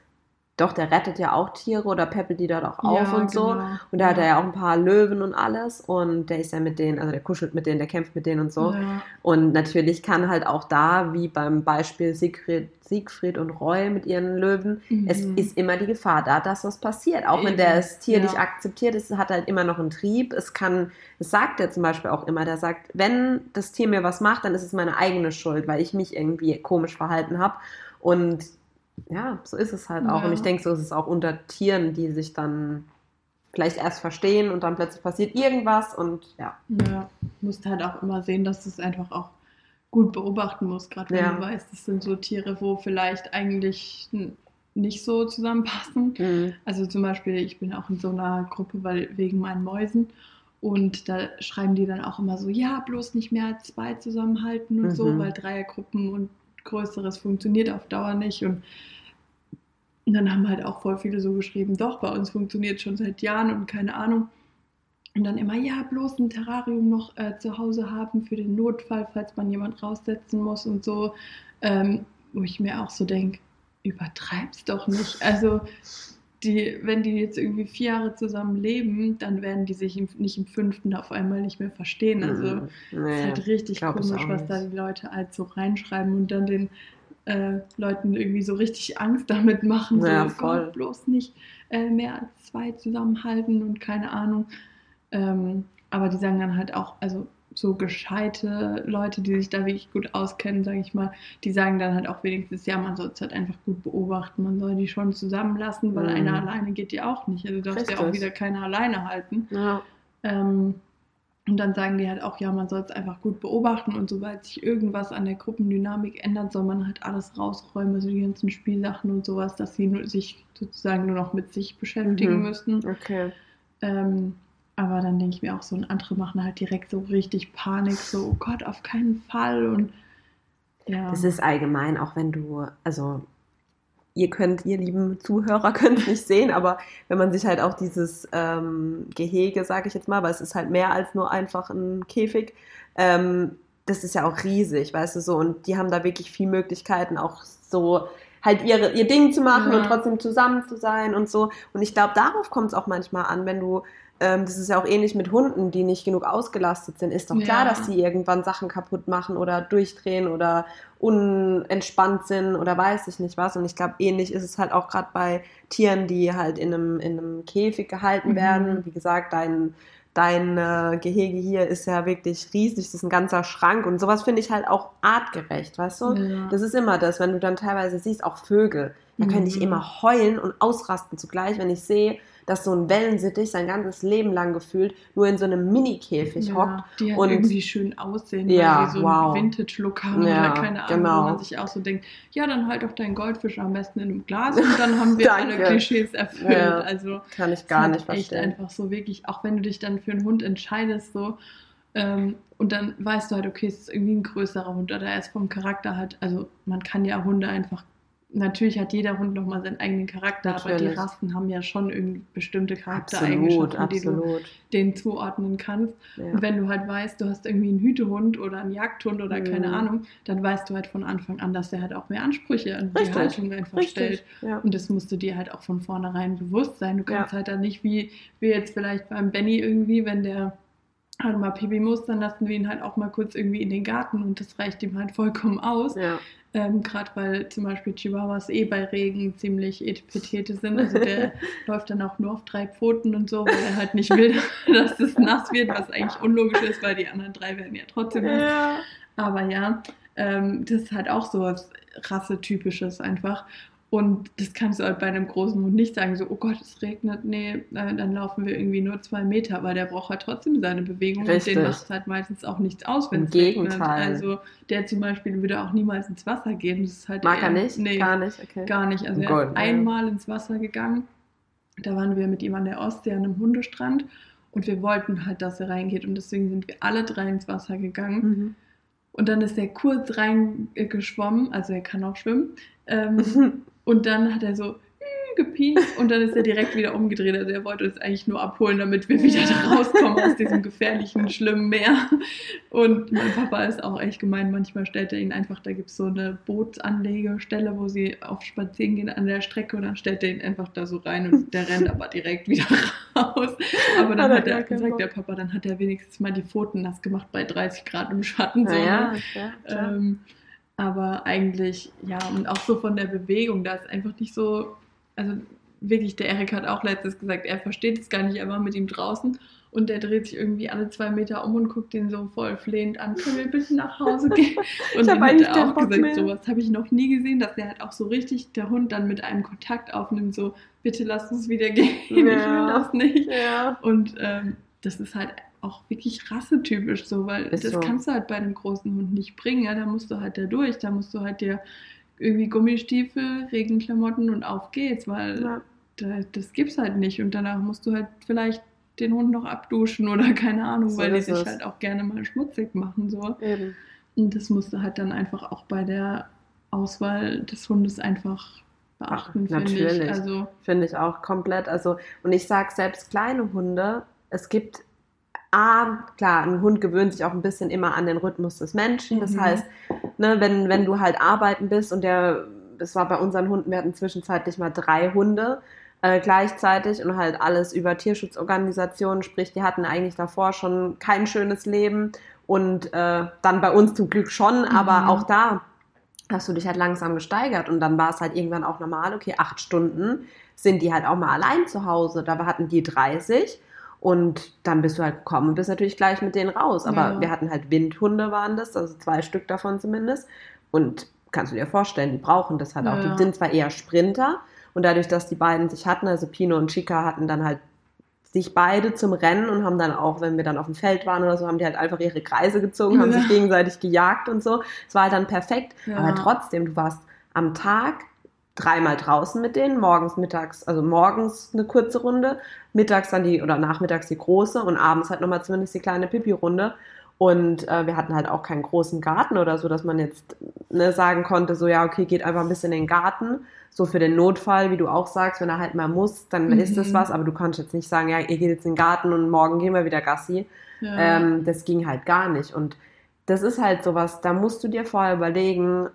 doch, der rettet ja auch Tiere oder peppelt die dort auch auf ja, und so. Genau. Und da ja. hat er ja auch ein paar Löwen und alles. Und der ist ja mit denen, also der kuschelt mit denen, der kämpft mit denen und so. Ja. Und natürlich kann halt auch da, wie beim Beispiel Siegfried, Siegfried und Roy mit ihren Löwen, mhm. es ist immer die Gefahr da, dass was passiert. Auch Eben. wenn der das Tier nicht akzeptiert, es hat halt immer noch einen Trieb. Es kann, das sagt er zum Beispiel auch immer, der sagt, wenn das Tier mir was macht, dann ist es meine eigene Schuld, weil ich mich irgendwie komisch verhalten habe. Und ja, so ist es halt auch. Ja. Und ich denke, so ist es auch unter Tieren, die sich dann vielleicht erst verstehen und dann plötzlich passiert irgendwas und ja. Ja, du musst halt auch immer sehen, dass du es einfach auch gut beobachten musst, gerade wenn ja. du weißt, das sind so Tiere, wo vielleicht eigentlich nicht so zusammenpassen. Mhm. Also zum Beispiel, ich bin auch in so einer Gruppe, weil wegen meinen Mäusen. Und da schreiben die dann auch immer so, ja, bloß nicht mehr zwei zusammenhalten und mhm. so, weil Dreiergruppen und Größeres funktioniert auf Dauer nicht. Und dann haben halt auch voll viele so geschrieben, doch, bei uns funktioniert schon seit Jahren und keine Ahnung. Und dann immer, ja, bloß ein Terrarium noch äh, zu Hause haben für den Notfall, falls man jemand raussetzen muss und so. Ähm, wo ich mir auch so denke, übertreib's doch nicht. Also, die, wenn die jetzt irgendwie vier Jahre zusammen leben, dann werden die sich im, nicht im fünften auf einmal nicht mehr verstehen. Also, nee, ist halt richtig komisch, was da die Leute halt so reinschreiben und dann den äh, Leuten irgendwie so richtig Angst damit machen. Ja, so. Gott, bloß nicht äh, mehr als zwei zusammenhalten und keine Ahnung. Ähm, aber die sagen dann halt auch, also so gescheite Leute, die sich da wirklich gut auskennen, sage ich mal, die sagen dann halt auch wenigstens, ja, man soll es halt einfach gut beobachten, man soll die schon zusammenlassen, weil mhm. einer alleine geht ja auch nicht. Also du darfst ja auch wieder keiner alleine halten. Ja. Ähm, und dann sagen die halt auch, ja, man soll es einfach gut beobachten und sobald sich irgendwas an der Gruppendynamik ändert, soll man halt alles rausräumen, also die ganzen Spielsachen und sowas, dass sie nur, sich sozusagen nur noch mit sich beschäftigen mhm. müssen. Okay. Ähm, aber dann denke ich mir auch so, und andere machen halt direkt so richtig Panik, so, oh Gott, auf keinen Fall und ja. Das ist allgemein, auch wenn du, also ihr könnt, ihr lieben Zuhörer, könnt nicht sehen, aber wenn man sich halt auch dieses ähm, Gehege, sage ich jetzt mal, weil es ist halt mehr als nur einfach ein Käfig, ähm, das ist ja auch riesig, weißt du so, und die haben da wirklich viel Möglichkeiten, auch so halt ihre, ihr Ding zu machen Ja. und trotzdem zusammen zu sein und so. Und ich glaube, darauf kommt es auch manchmal an, wenn du, ähm, das ist ja auch ähnlich mit Hunden, die nicht genug ausgelastet sind, ist doch klar, Ja. dass die irgendwann Sachen kaputt machen oder durchdrehen oder unentspannt sind oder weiß ich nicht was. Und ich glaube, ähnlich ist es halt auch gerade bei Tieren, die halt in einem, in einem Käfig gehalten Mhm. werden. Wie gesagt, dein, dein äh, Gehege hier ist ja wirklich riesig, das ist ein ganzer Schrank und sowas finde ich halt auch artgerecht, weißt du? Ja. Das ist immer das, wenn du dann teilweise siehst, auch Vögel, da könnte ich Mhm. immer heulen und ausrasten zugleich, wenn ich sehe, dass so ein Wellensittich sein ganzes Leben lang gefühlt nur in so einem Mini-Käfig ja, hockt. die halt und- irgendwie schön aussehen, Ja, weil die so wow. einen Vintage-Look haben Ja, oder keine Ahnung, genau. wo man sich auch so denkt, ja, dann halt doch deinen Goldfisch am besten in einem Glas und dann haben wir alle. Klischees erfüllt. Ja, Also Kann ich gar nicht echt verstehen. einfach so wirklich, auch wenn du dich dann für einen Hund entscheidest, so ähm, und dann weißt du halt, okay, es ist irgendwie ein größerer Hund oder er ist vom Charakter halt, also man kann ja Hunde einfach, natürlich hat jeder Hund nochmal seinen eigenen Charakter, aber die Natürlich. Rassen haben ja schon irgendwie bestimmte Absolut, Charaktereigenschaften, die du denen zuordnen kannst. Ja. Und wenn du halt weißt, du hast irgendwie einen Hütehund oder einen Jagdhund oder keine Mhm. Ahnung, dann weißt du halt von Anfang an, dass der halt auch mehr Ansprüche an die Richtig, Haltung einfach Richtig. stellt. Ja. Und das musst du dir halt auch von vornherein bewusst sein. Du kannst Ja. halt dann nicht wie wir jetzt vielleicht beim Benny irgendwie, wenn der halt mal Pipi muss, dann lassen wir ihn halt auch mal kurz irgendwie in den Garten und das reicht ihm halt vollkommen aus. Ja. Ähm, Gerade weil zum Beispiel Chihuahuas eh bei Regen ziemlich etipetete sind. Also der läuft dann auch nur auf drei Pfoten und so, weil er halt nicht will, dass es nass wird, was eigentlich unlogisch ist, weil die anderen drei werden ja trotzdem nass. Ja. Aber ja, ähm, das ist halt auch so was Rassetypisches einfach. Und das kannst du halt bei einem großen Hund nicht sagen, so, oh Gott, es regnet, nee, äh, dann laufen wir irgendwie nur zwei Meter, aber der braucht halt trotzdem seine Bewegung Richtig. und den macht halt meistens auch nichts aus, wenn Im es regnet. Also der zum Beispiel würde auch niemals ins Wasser gehen. Das ist halt Mag er eher- nicht? Nee, Gar nicht, okay. Gar nicht. Also er ist einmal ins Wasser gegangen. Da waren wir mit ihm an der Ostsee an einem Hundestrand und wir wollten halt, dass er reingeht und deswegen sind wir alle drei ins Wasser gegangen. Mhm. Und dann ist er kurz reingeschwommen, also er kann auch schwimmen. Ähm, und dann hat er so "Hm", gepiekt und dann ist er direkt wieder umgedreht. Also er wollte uns eigentlich nur abholen, damit wir wieder da rauskommen aus diesem gefährlichen, schlimmen Meer. Und mein Papa ist auch echt gemein. Manchmal stellt er ihn einfach, da gibt es so eine Bootsanlegestelle, wo sie auf Spazieren gehen an der Strecke und dann stellt er ihn einfach da so rein und der rennt aber direkt wieder raus. Aber dann Hat er hat gar keinen sagt Bock. der Papa, dann hat er wenigstens mal die Pfoten nass gemacht bei 30 Grad im Schatten. So, Naja, ne? ja. Ähm, aber eigentlich, ja, und auch so von der Bewegung, da ist einfach nicht so, also wirklich, der Erik hat auch letztens gesagt, er versteht es gar nicht, er war mit ihm draußen und der dreht sich irgendwie alle zwei Meter um und guckt ihn so voll flehend an, können wir bitte nach Hause gehen? Und dann hat er auch Bock gesagt, mehr. sowas habe ich noch nie gesehen, dass der halt auch so richtig, der Hund dann mit einem Kontakt aufnimmt, so, bitte lass uns wieder gehen, ich will Ja. das nicht. ja. Und ähm, das ist halt auch wirklich rassetypisch so, weil Ist das so. kannst du halt bei einem großen Hund nicht bringen. Ja? Da musst du halt da durch, da musst du halt dir irgendwie Gummistiefel, Regenklamotten und auf geht's, weil Ja. da, das gibt's halt nicht. Und danach musst du halt vielleicht den Hund noch abduschen oder keine Ahnung, So weil die sich es. halt auch gerne mal schmutzig machen. So. Eben. Und das musst du halt dann einfach auch bei der Auswahl des Hundes einfach beachten, Ach, finde ich. Also Finde ich auch komplett. Also, und ich sage selbst kleine Hunde, es gibt A, klar, ein Hund gewöhnt sich auch ein bisschen immer an den Rhythmus des Menschen. Das Mhm. heißt, ne, wenn, wenn du halt arbeiten bist und der, das war bei unseren Hunden, wir hatten zwischenzeitlich mal drei Hunde äh, gleichzeitig und halt alles über Tierschutzorganisationen, sprich, die hatten eigentlich davor schon kein schönes Leben und äh, dann bei uns zum Glück schon, aber Mhm. auch da hast du dich halt langsam gesteigert und dann war es halt irgendwann auch normal, okay, acht Stunden sind die halt auch mal allein zu Hause. Da hatten die 30 und dann bist du halt gekommen und bist natürlich gleich mit denen raus. Aber Ja. wir hatten halt Windhunde waren das, also zwei Stück davon zumindest. Und kannst du dir vorstellen, die brauchen das halt auch. Ja. Die sind zwar eher Sprinter und dadurch, dass die beiden sich hatten, also Pino und Chica hatten dann halt sich beide zum Rennen und haben dann auch, wenn wir dann auf dem Feld waren oder so, haben die halt einfach ihre Kreise gezogen, haben Ja. sich gegenseitig gejagt und so. Es war halt dann perfekt. Aber trotzdem, du warst am Tag dreimal draußen mit denen, morgens, mittags, also morgens eine kurze Runde, mittags dann die oder nachmittags die große und abends halt nochmal zumindest die kleine Pipi-Runde. Und äh, wir hatten halt auch keinen großen Garten oder so, dass man jetzt ne, sagen konnte, so ja, okay, geht einfach ein bisschen in den Garten. So für den Notfall, wie du auch sagst, wenn er halt mal muss, dann Mhm. ist das was. Aber du kannst jetzt nicht sagen, ja, ihr geht jetzt in den Garten und morgen gehen wir wieder Gassi. ja. Ähm, das ging halt gar nicht. Und das ist halt sowas, da musst du dir vorher überlegen,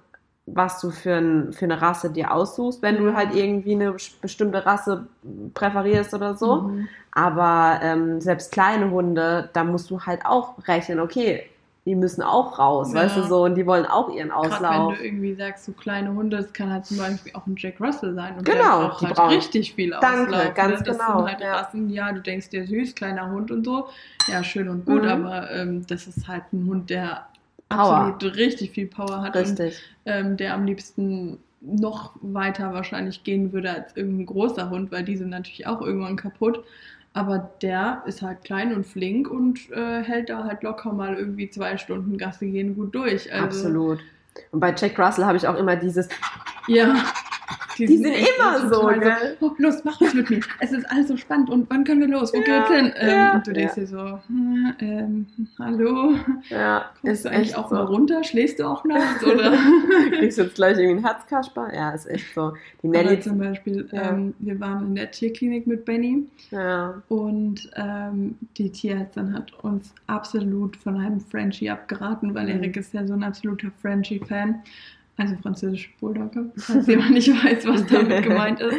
was du für, ein, für eine Rasse dir aussuchst, wenn du halt irgendwie eine bestimmte Rasse präferierst oder so. Mhm. Aber ähm, selbst kleine Hunde, da musst du halt auch rechnen, okay, die müssen auch raus, Ja. weißt du so, und die wollen auch ihren Auslauf. wenn du irgendwie sagst, so kleine Hunde, das kann halt zum Beispiel auch ein Jack Russell sein. Und Genau, der braucht die halt brauchen- richtig viel Danke, Auslauf. ganz ne? Das genau, sind halt ja. Rassen, ja, du denkst dir süß, kleiner Hund und so. Ja, schön und gut, Mhm. aber ähm, das ist halt ein Hund, der Power. absolut richtig viel Power hat und Richtig. ähm, der am liebsten noch weiter wahrscheinlich gehen würde als irgendein großer Hund, weil die sind natürlich auch irgendwann kaputt. Aber der ist halt klein und flink und äh, hält da halt locker mal irgendwie zwei Stunden Gasse gehen gut durch. Also, Absolut. Und bei Jack Russell habe ich auch immer dieses, Ja. Die sind echt immer so, gell? Oh, los, mach was mit mir. Es ist alles so spannend. Und wann können wir los? Wo Ja, geht's hin? Ähm, ja, und du denkst dir so, hm, ähm, hallo? ja, Kommst ist du eigentlich auch so. mal runter? Schläfst du auch nachts? Oder? Kriegst du jetzt gleich irgendwie einen Herzkasper? Ja, ist echt so. Die Aber Nelly, zum Beispiel, Ja. ähm, wir waren in der Tierklinik mit Benny ja, und ähm, die Tierärztin hat uns absolut von einem Frenchie abgeraten, weil Mhm. Erik ist ja so ein absoluter Frenchie-Fan. Also französische Bulldogge, falls jemand nicht weiß, was damit gemeint ist.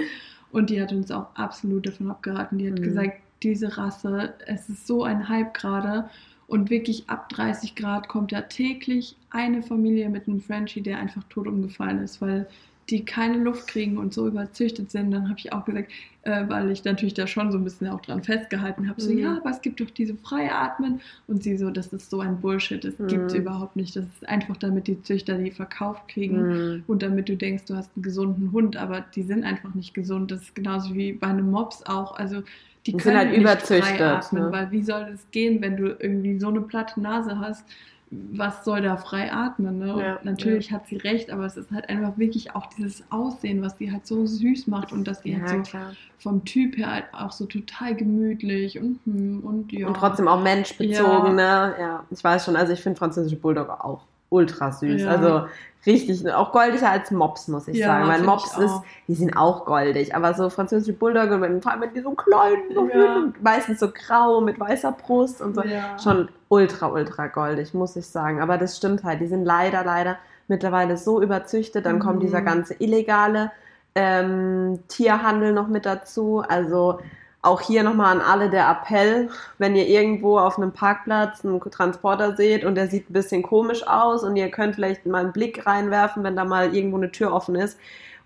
Und die hat uns auch absolut davon abgeraten. Die hat Mhm. gesagt, diese Rasse, es ist so ein Hype gerade. Und wirklich ab 30 Grad kommt da täglich eine Familie mit einem Frenchie, der einfach tot umgefallen ist, weil die keine Luft kriegen und so überzüchtet sind. Dann habe ich auch gesagt, äh, weil ich natürlich da schon so ein bisschen auch dran festgehalten habe, so Mhm. ja, aber es gibt doch diese Freiatmen. Und sie so, das ist so ein Bullshit, das Mhm. gibt's überhaupt nicht. Das ist einfach, damit die Züchter die verkauft kriegen. Mhm. Und damit du denkst, du hast einen gesunden Hund, aber die sind einfach nicht gesund. Das ist genauso wie bei einem Mops auch. Also die Die sind können halt nicht überzüchtet, frei atmen, ne? weil wie soll das gehen, wenn du irgendwie so eine platte Nase hast? Was soll da frei atmen? Ne? Ja, natürlich hat sie recht, aber es ist halt einfach wirklich auch dieses Aussehen, was sie halt so süß macht und dass sie Ja, halt so klar. vom Typ her halt auch so total gemütlich und hm, und ja. Und trotzdem auch menschbezogen, ne? Ja, ich weiß schon, also ich finde französische Bulldogge auch ultra süß. Ja. Also richtig, auch goldiger als Mops, muss ich Ja, sagen. Weil find Mops ist, die sind auch goldig, aber so französische Bulldogge, wenn, vor allem wenn die so klein so Ja. meistens so grau mit weißer Brust und so, Ja. schon ultra, ultra goldig, muss ich sagen. Aber das stimmt halt, die sind leider, leider mittlerweile so überzüchtet, dann kommt Mhm. dieser ganze illegale ähm, Tierhandel noch mit dazu. Also auch hier nochmal an alle der Appell, wenn ihr irgendwo auf einem Parkplatz einen Transporter seht und der sieht ein bisschen komisch aus und ihr könnt vielleicht mal einen Blick reinwerfen, wenn da mal irgendwo eine Tür offen ist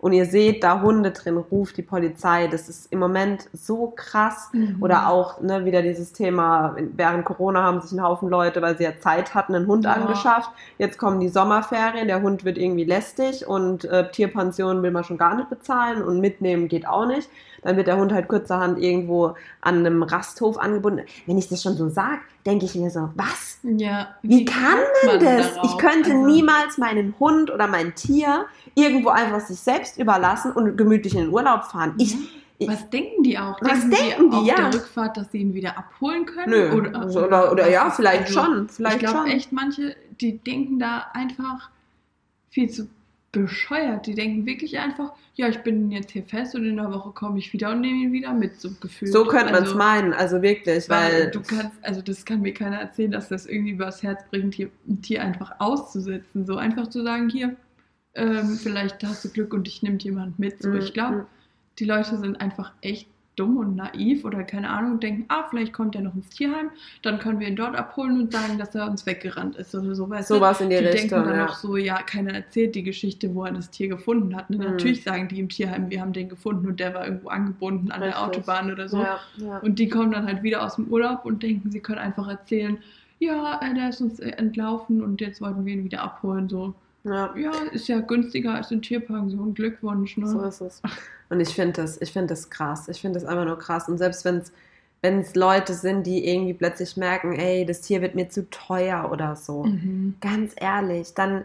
und ihr seht da Hunde drin, ruft die Polizei. Das ist im Moment so krass. Mhm. Oder auch ne, wieder dieses Thema, während Corona haben sich ein Haufen Leute, weil sie ja Zeit hatten, einen Hund Ja. angeschafft. Jetzt kommen die Sommerferien, der Hund wird irgendwie lästig und äh, Tierpension will man schon gar nicht bezahlen und mitnehmen geht auch nicht. Dann wird der Hund halt kurzerhand irgendwo an einem Rasthof angebunden. Wenn ich das schon so sage, denke ich mir so, was? ja. Wie kann man kommt das? darauf? Ich könnte Also- niemals meinen Hund oder mein Tier irgendwo einfach sich selbst überlassen und gemütlich in den Urlaub fahren. Ich, ich Was denken die auch? Was denken denken die, auf ja. der Rückfahrt, dass sie ihn wieder abholen können? nö. Oder, oder, oder, oder ja, was? vielleicht Also, schon. Vielleicht ich glaube schon. echt, manche, die denken da einfach viel zu bescheuert. Die denken wirklich einfach, ja, ich bin jetzt hier fest und in einer Woche komme ich wieder und nehme ihn wieder mit, so gefühlt. So könnte man es Also, meinen, also wirklich, Weil weil du kannst, also das kann mir keiner erzählen, dass das irgendwie übers Herz bringt, hier, ein Tier einfach auszusetzen. So einfach zu sagen, hier, ähm, vielleicht hast du Glück und dich nimmt jemand mit. So, Mhm, ich glaube, mhm. die Leute sind einfach echt dumm und naiv oder keine Ahnung denken, ah, vielleicht kommt er noch ins Tierheim, dann können wir ihn dort abholen und sagen, dass er uns weggerannt ist oder so. Weißt du? sowas in die, die Richtung. denken dann Ja. noch so, ja, keiner erzählt die Geschichte, wo er das Tier gefunden hat. Ne? Mhm. Natürlich sagen die im Tierheim, wir haben den gefunden und der war irgendwo angebunden an Richtig. der Autobahn oder so. Ja, ja. Und die kommen dann halt wieder aus dem Urlaub und denken, sie können einfach erzählen, ja, äh, der ist uns äh, entlaufen und jetzt wollten wir ihn wieder abholen. So, ja. ja, ist ja günstiger als eine Tierpension. Glückwunsch, ne? So ist es. Und ich finde das, ich finde das krass. Ich finde das einfach nur krass. Und selbst wenn es wenn es Leute sind, die irgendwie plötzlich merken, ey, das Tier wird mir zu teuer oder so, Mhm. ganz ehrlich, dann,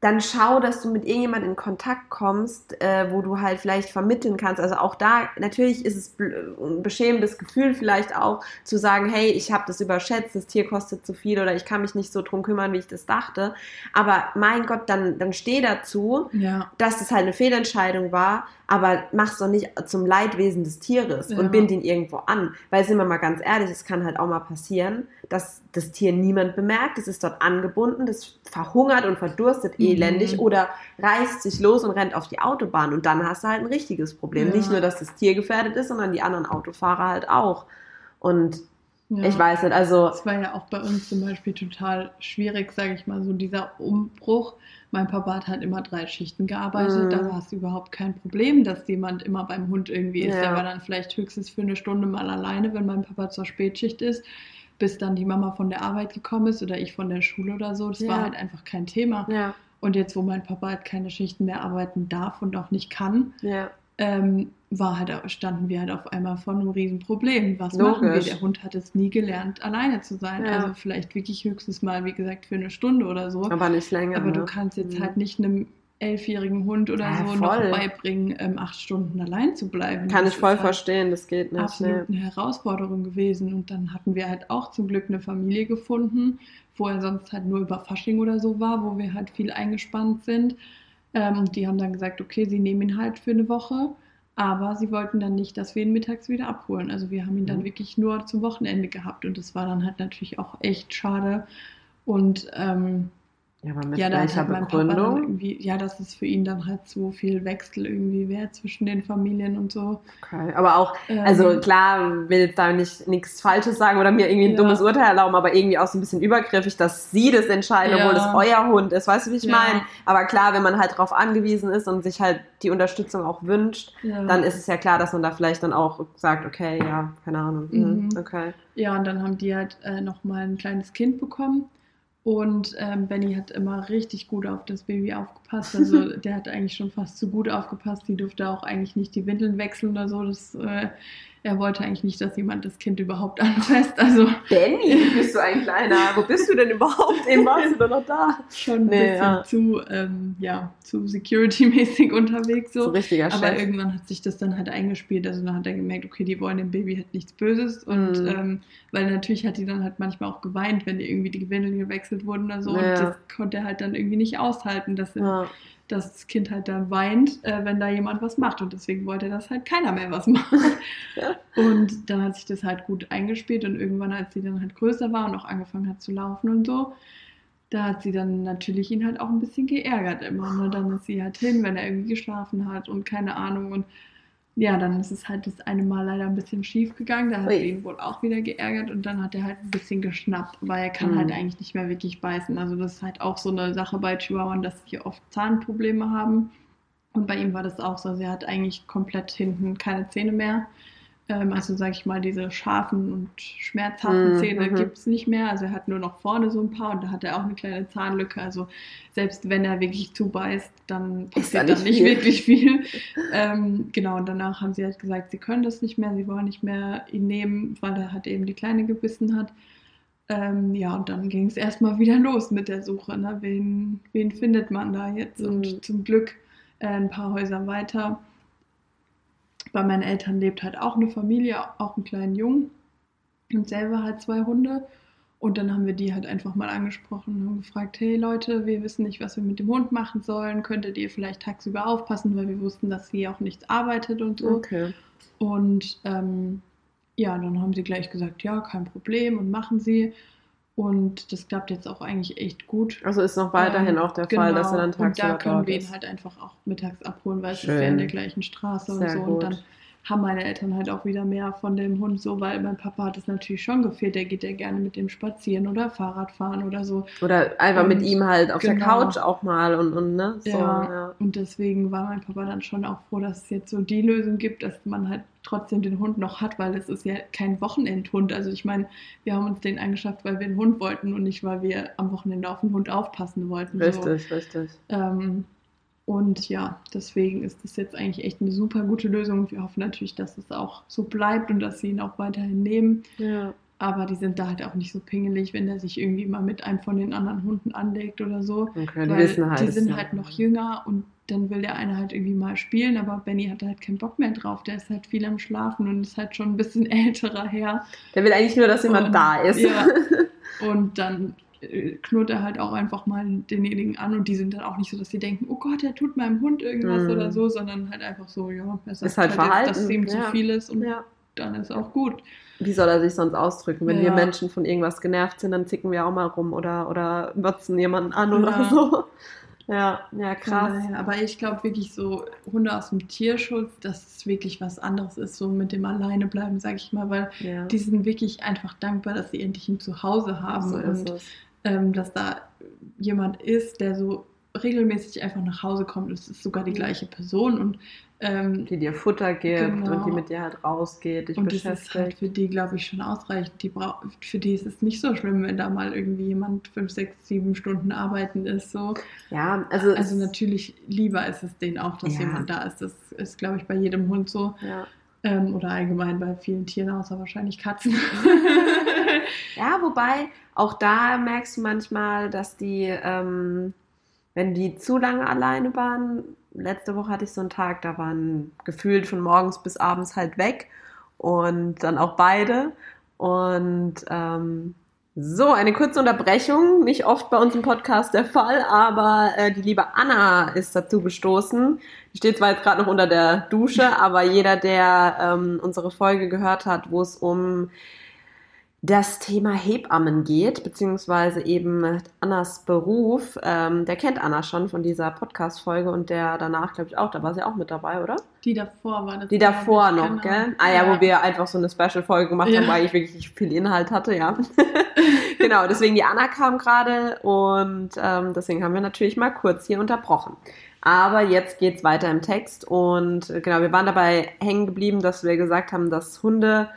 dann schau, dass du mit irgendjemand in Kontakt kommst, äh, wo du halt vielleicht vermitteln kannst. Also auch da, natürlich ist es ein beschämendes Gefühl vielleicht auch, zu sagen, hey, ich habe das überschätzt, das Tier kostet zu viel oder ich kann mich nicht so drum kümmern, wie ich das dachte. Aber mein Gott, dann, dann steh dazu, Ja, dass es halt eine Fehlentscheidung war, aber mach's doch nicht zum Leidwesen des Tieres Ja. und bind ihn irgendwo an. Weil sind wir mal ganz ehrlich, es kann halt auch mal passieren, dass das Tier niemand bemerkt, es ist dort angebunden, das verhungert und verdurstet Mhm. elendig oder reißt sich los und rennt auf die Autobahn und dann hast du halt ein richtiges Problem. Ja. Nicht nur, dass das Tier gefährdet ist, sondern die anderen Autofahrer halt auch. Und Ja. ich weiß nicht, also Das war ja auch bei uns zum Beispiel total schwierig, sage ich mal, so dieser Umbruch. Mein Papa hat halt immer drei Schichten gearbeitet, Mhm. da war es überhaupt kein Problem, dass jemand immer beim Hund irgendwie ist. Ja. Der war dann vielleicht höchstens für eine Stunde mal alleine, wenn mein Papa zur Spätschicht ist, bis dann die Mama von der Arbeit gekommen ist oder ich von der Schule oder so. Das Ja. war halt einfach kein Thema. Und jetzt, wo mein Papa halt keine Schichten mehr arbeiten darf und auch nicht kann, ähm, war halt, standen wir halt auf einmal vor einem riesen Problem. Was machen wir? Logisch. Der Hund hat es nie gelernt, alleine zu sein. Ja. Also vielleicht wirklich höchstens mal, wie gesagt, für eine Stunde oder so. Aber, aber nicht länger. du ne? kannst jetzt Mhm. halt nicht einem elfjährigen Hund oder Ja, so noch voll. beibringen, ähm, acht Stunden allein zu bleiben. Kann Das ich voll halt verstehen, das geht nicht. absolut Nee. eine Herausforderung gewesen. Und dann hatten wir halt auch zum Glück eine Familie gefunden, wo er sonst halt nur über Fasching oder so war, wo wir halt viel eingespannt sind. Ähm, und die haben dann gesagt, okay, sie nehmen ihn halt für eine Woche, aber sie wollten dann nicht, dass wir ihn mittags wieder abholen. Also wir haben ihn dann Mhm. wirklich nur zum Wochenende gehabt und das war dann halt natürlich auch echt schade. Und ähm, Ja, aber mit ja, welcher Begründung? ja, dass es für ihn dann halt so viel Wechsel irgendwie wäre zwischen den Familien und so. Okay. Aber auch, Ähm, also klar, will jetzt da nicht nichts Falsches sagen oder mir irgendwie ein Ja. dummes Urteil erlauben, aber irgendwie auch so ein bisschen übergriffig, dass sie das entscheiden, obwohl Ja. es euer Hund ist. Weißt du, wie ich meine? Aber klar, wenn man halt darauf angewiesen ist und sich halt die Unterstützung auch wünscht, dann ist es ja klar, dass man da vielleicht dann auch sagt, okay, ja, keine Ahnung. Mhm. Mhm. Okay. Ja, und dann haben die halt äh, nochmal ein kleines Kind bekommen. Und ähm, Benny hat immer richtig gut auf das Baby aufgepasst. Also der hat eigentlich schon fast zu gut aufgepasst. Die durfte auch eigentlich nicht die Windeln wechseln oder so. Das, äh, er wollte eigentlich nicht, dass jemand das Kind überhaupt anfasst. Also Benny, bist du ein Kleiner? Wo bist du denn überhaupt? Eben warst du doch noch da. schon ein Nee, bisschen ja. zu, ähm, ja, zu security-mäßig unterwegs. So So. richtiger Aber Chef. irgendwann hat sich das dann halt eingespielt. Also dann hat er gemerkt, okay, die wollen dem Baby halt nichts Böses. Und Mhm. ähm, weil natürlich hat die dann halt manchmal auch geweint, wenn irgendwie die Windeln gewechselt wurden oder so. Ja. Und das konnte er halt dann irgendwie nicht aushalten, dass, Ja. Dass das Kind halt dann weint, äh, wenn da jemand was macht. Und deswegen wollte das halt keiner mehr was machen. Und dann hat sich das halt gut eingespielt. Und irgendwann, als sie dann halt größer war und auch angefangen hat zu laufen und so, da hat sie dann natürlich ihn halt auch ein bisschen geärgert immer. Ne? Dann ist sie halt hin, wenn er irgendwie geschlafen hat und keine Ahnung. Und ja, dann ist es halt das eine Mal leider ein bisschen schief gegangen. Da hat Ui. sie ihn wohl auch wieder geärgert und dann hat er halt ein bisschen geschnappt. Aber er kann Mhm. halt eigentlich nicht mehr wirklich beißen. Also das ist halt auch so eine Sache bei Chihuahuan, dass sie oft Zahnprobleme haben. Und bei ihm war das auch so. Also er hat eigentlich komplett hinten keine Zähne mehr. Ähm, also sage ich mal, diese scharfen und schmerzhaften Mhm, Zähne mhm. gibt es nicht mehr. Also er hat nur noch vorne so ein paar und da hat er auch eine kleine Zahnlücke. Also selbst wenn er wirklich zubeißt, dann Ist da passiert nicht dann nicht wirklich viel. ähm, genau, und danach haben sie halt gesagt, sie können das nicht mehr, sie wollen nicht mehr ihn nehmen, weil er halt eben die Kleine gebissen hat. Ähm, ja, und dann ging es erstmal wieder los mit der Suche. Ne? Wen, wen findet man da jetzt? Mhm. Und zum Glück äh, ein paar Häuser weiter. Bei meinen Eltern lebt halt auch eine Familie, auch einen kleinen Jungen und selber halt zwei Hunde. Und dann haben wir die halt einfach mal angesprochen und haben gefragt, hey Leute, wir wissen nicht, was wir mit dem Hund machen sollen. Könntet ihr vielleicht tagsüber aufpassen, weil wir wussten, dass sie auch nichts arbeitet und so. Okay. Und ähm, ja, dann haben sie gleich gesagt, ja, kein Problem und machen sie. Und das klappt jetzt auch eigentlich echt gut. Also ist noch weiterhin Ähm, auch der Fall, dass er dann genau. Und da tagsüber können wir ihn halt einfach auch mittags abholen, weil es ist Schön. ja in der gleichen Straße und Sehr so. gut. Und dann haben meine Eltern halt auch wieder mehr von dem Hund so, weil mein Papa hat es natürlich schon gefehlt. Der geht ja gerne mit dem spazieren oder Fahrrad fahren oder so. Oder einfach mit Und- ihm halt auf der genau. Couch auch mal und, und ne? So, Ja. ja. Und deswegen war mein Papa dann schon auch froh, dass es jetzt so die Lösung gibt, dass man halt trotzdem den Hund noch hat, weil es ist ja kein Wochenendhund. Also ich meine, wir haben uns den angeschafft, weil wir einen Hund wollten und nicht, weil wir am Wochenende auf den Hund aufpassen wollten. So. Richtig, richtig. Ähm, und ja, deswegen ist das jetzt eigentlich echt eine super gute Lösung. Wir hoffen natürlich, dass es auch so bleibt und dass sie ihn auch weiterhin nehmen. Ja. Aber die sind da halt auch nicht so pingelig, wenn er sich irgendwie mal mit einem von den anderen Hunden anlegt oder so. Okay, die Weil wissen halt. die sind halt noch jünger und dann will der eine halt irgendwie mal spielen, aber Benny hat halt keinen Bock mehr drauf. Der ist halt viel am Schlafen und ist halt schon ein bisschen älterer Herr. Der will eigentlich nur, dass jemand Und- da ist. ja. Und dann, knurrt er halt auch einfach mal denjenigen an und die sind dann auch nicht so, dass sie denken, oh Gott, er tut meinem Hund irgendwas Mhm. oder so, sondern halt einfach so, ja, er sagt Ist halt jetzt, dass Verhalten, es ihm zu ja. viel ist und Ja. dann ist auch gut. Wie soll er sich sonst ausdrücken? Wenn wir Ja. Menschen von irgendwas genervt sind, dann zicken wir auch mal rum oder, oder würzen jemanden an oder Ja. so. Ja, ja, krass. Daher, Aber ich glaube wirklich so Hunde aus dem Tierschutz, dass es wirklich was anderes ist, so mit dem Alleinebleiben, sag ich mal, weil Ja. die sind wirklich einfach dankbar, dass sie endlich ein Zuhause haben so und. Ähm, dass da jemand ist, der so regelmäßig einfach nach Hause kommt. Es ist sogar die Mhm. gleiche Person und ähm, Die dir Futter gibt Genau. und die mit dir halt rausgeht, dich und das ist halt beschäftigt. für die, glaube ich, schon ausreichend. Die für die ist es nicht so schlimm, wenn da mal irgendwie jemand fünf, sechs, sieben Stunden arbeiten ist. So. ja, also, Also natürlich lieber ist es denen auch, dass Ja. jemand da ist. Das ist, glaube ich, bei jedem Hund so. ja. Ähm, oder allgemein bei vielen Tieren, außer wahrscheinlich Katzen. Ja, wobei auch da merkst du manchmal, dass die, ähm, wenn die zu lange alleine waren, letzte Woche hatte ich so einen Tag, da waren gefühlt von morgens bis abends halt weg und dann auch beide. Und ähm, so, eine kurze Unterbrechung, nicht oft bei uns im Podcast der Fall, aber äh, die liebe Anna ist dazu gestoßen. Die steht zwar jetzt gerade noch unter der Dusche, aber jeder, der ähm, unsere Folge gehört hat, wo es um das Thema Hebammen geht, beziehungsweise eben Annas Beruf, ähm, der kennt Anna schon von dieser Podcast-Folge und der danach, glaube ich, auch, da war sie auch mit dabei, oder? Die davor war das. Die davor ich, noch, genau. gell? Ah ja, wo wir einfach so eine Special-Folge gemacht Ja. haben, wo eigentlich wirklich viel Inhalt hatte, ja. genau, deswegen die Anna kam gerade und ähm, deswegen haben wir natürlich mal kurz hier unterbrochen. Aber jetzt geht's weiter im Text und genau, wir waren dabei hängen geblieben, dass wir gesagt haben, dass Hunde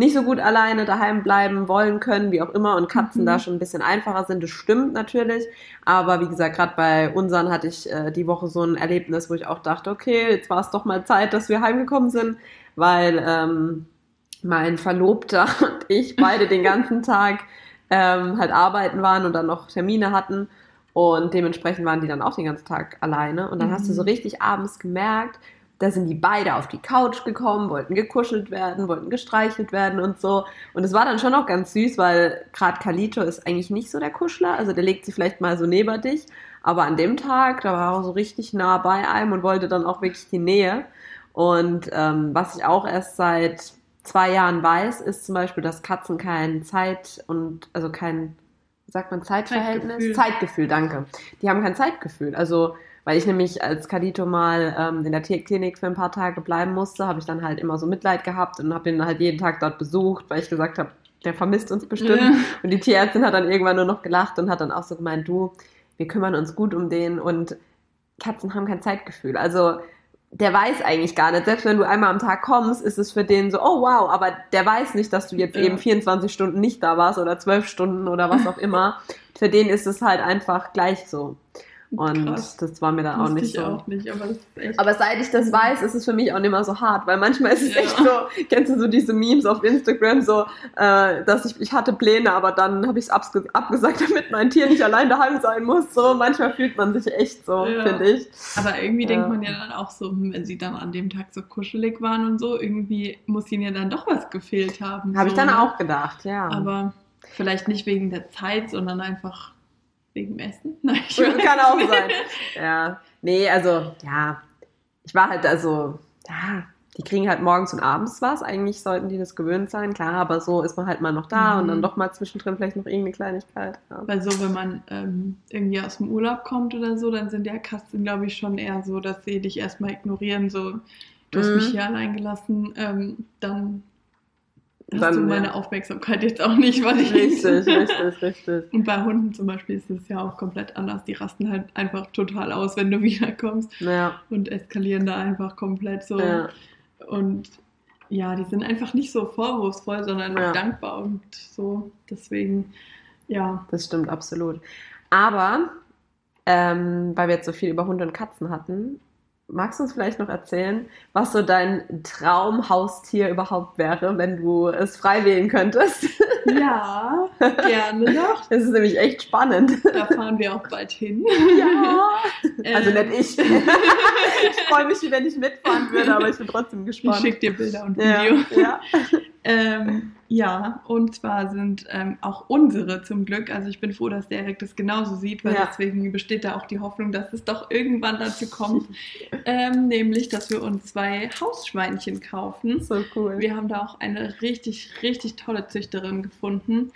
nicht so gut alleine daheim bleiben wollen können, wie auch immer, und Katzen Mhm. da schon ein bisschen einfacher sind. Das stimmt natürlich. Aber wie gesagt, gerade bei unseren hatte ich äh, die Woche so ein Erlebnis, wo ich auch dachte, okay, jetzt war es doch mal Zeit, dass wir heimgekommen sind, weil ähm, mein Verlobter und ich beide den ganzen Tag ähm, halt arbeiten waren und dann noch Termine hatten. Und dementsprechend waren die dann auch den ganzen Tag alleine. Und dann hast du Mhm. so richtig abends gemerkt, da sind die beide auf die Couch gekommen, wollten gekuschelt werden, wollten gestreichelt werden und so. Und es war dann schon auch ganz süß, weil gerade Kalito ist eigentlich nicht so der Kuschler. Also der legt sie vielleicht mal so neben dich. Aber an dem Tag, da war er so richtig nah bei einem und wollte dann auch wirklich die Nähe. Und ähm, was ich auch erst seit zwei Jahren weiß, ist zum Beispiel, dass Katzen kein Zeit und also kein, wie sagt man, Zeitverhältnis? Zeitgefühl. Zeitgefühl, danke. Die haben kein Zeitgefühl. Also, weil ich nämlich als Kalito mal ähm, in der Tierklinik für ein paar Tage bleiben musste, habe ich dann halt immer so Mitleid gehabt und habe ihn halt jeden Tag dort besucht, weil ich gesagt habe, der vermisst uns bestimmt. Ja. Und die Tierärztin hat dann irgendwann nur noch gelacht und hat dann auch so gemeint, du, wir kümmern uns gut um den und Katzen haben kein Zeitgefühl. Also der weiß eigentlich gar nicht. Selbst wenn du einmal am Tag kommst, ist es für den so, oh wow, aber der weiß nicht, dass du jetzt Ja. eben 24 Stunden nicht da warst oder 12 Stunden oder was auch immer. für den ist es halt einfach gleich so. Und Krass. das war mir dann auch nicht ich so. auch nicht, aber. Aber seit ich das weiß, ist es für mich auch nicht mehr so hart, weil manchmal ist es Ja. echt so, kennst du so diese Memes auf Instagram, so, äh, dass ich, ich hatte Pläne, aber dann habe ich es abge abgesagt, damit mein Tier nicht allein daheim sein muss. So, manchmal fühlt man sich echt so, Ja. finde ich. Aber irgendwie Ja. denkt man ja dann auch so, hm, wenn sie dann an dem Tag so kuschelig waren und so, irgendwie muss ihnen ja dann doch was gefehlt haben. Habe so, ich dann ne? auch gedacht, ja. Aber vielleicht nicht wegen der Zeit, sondern einfach wegen Essen. Nein, ich Kann auch sein. Ja. Nee, also, ja. Ich war halt, also, ja, die kriegen halt morgens und abends was. Eigentlich sollten die das gewöhnt sein, klar, aber so ist man halt mal noch da Mhm. und dann doch mal zwischendrin vielleicht noch irgendeine Kleinigkeit. Ja. Weil so, wenn man ähm, irgendwie aus dem Urlaub kommt oder so, dann sind ja Katzen, glaube ich, schon eher so, dass sie dich erstmal ignorieren, so, du hast Mhm. mich hier allein gelassen, ähm, dann hast Dann, du ja. meine Aufmerksamkeit jetzt auch nicht, weil ich Richtig, richtig, richtig. Und bei Hunden zum Beispiel ist es ja auch komplett anders. Die rasten halt einfach total aus, wenn du wiederkommst Ja, und eskalieren da einfach komplett so. ja. Und ja, die sind einfach nicht so vorwurfsvoll, sondern Ja. dankbar und so. Deswegen, ja. Das stimmt absolut. Aber, ähm, weil wir jetzt so viel über Hunde und Katzen hatten, magst du uns vielleicht noch erzählen, was so dein Traumhaustier überhaupt wäre, wenn du es frei wählen könntest? Ja, gerne noch. Das ist nämlich echt spannend. Da fahren wir auch bald hin. Ja. Also Ähm, nicht ich. ich freue mich, wenn ich mitfahren würde, aber ich bin trotzdem Ich gespannt. schicke dir Bilder und ja, Video. ja. Ähm, ja, und zwar sind ähm, auch unsere zum Glück, also ich bin froh, dass Derek das genauso sieht, weil Ja. deswegen besteht da auch die Hoffnung, dass es doch irgendwann dazu kommt, ähm, nämlich, dass wir uns zwei Hausschweinchen kaufen. So cool. Wir haben da auch eine richtig, richtig tolle Züchterin gefunden,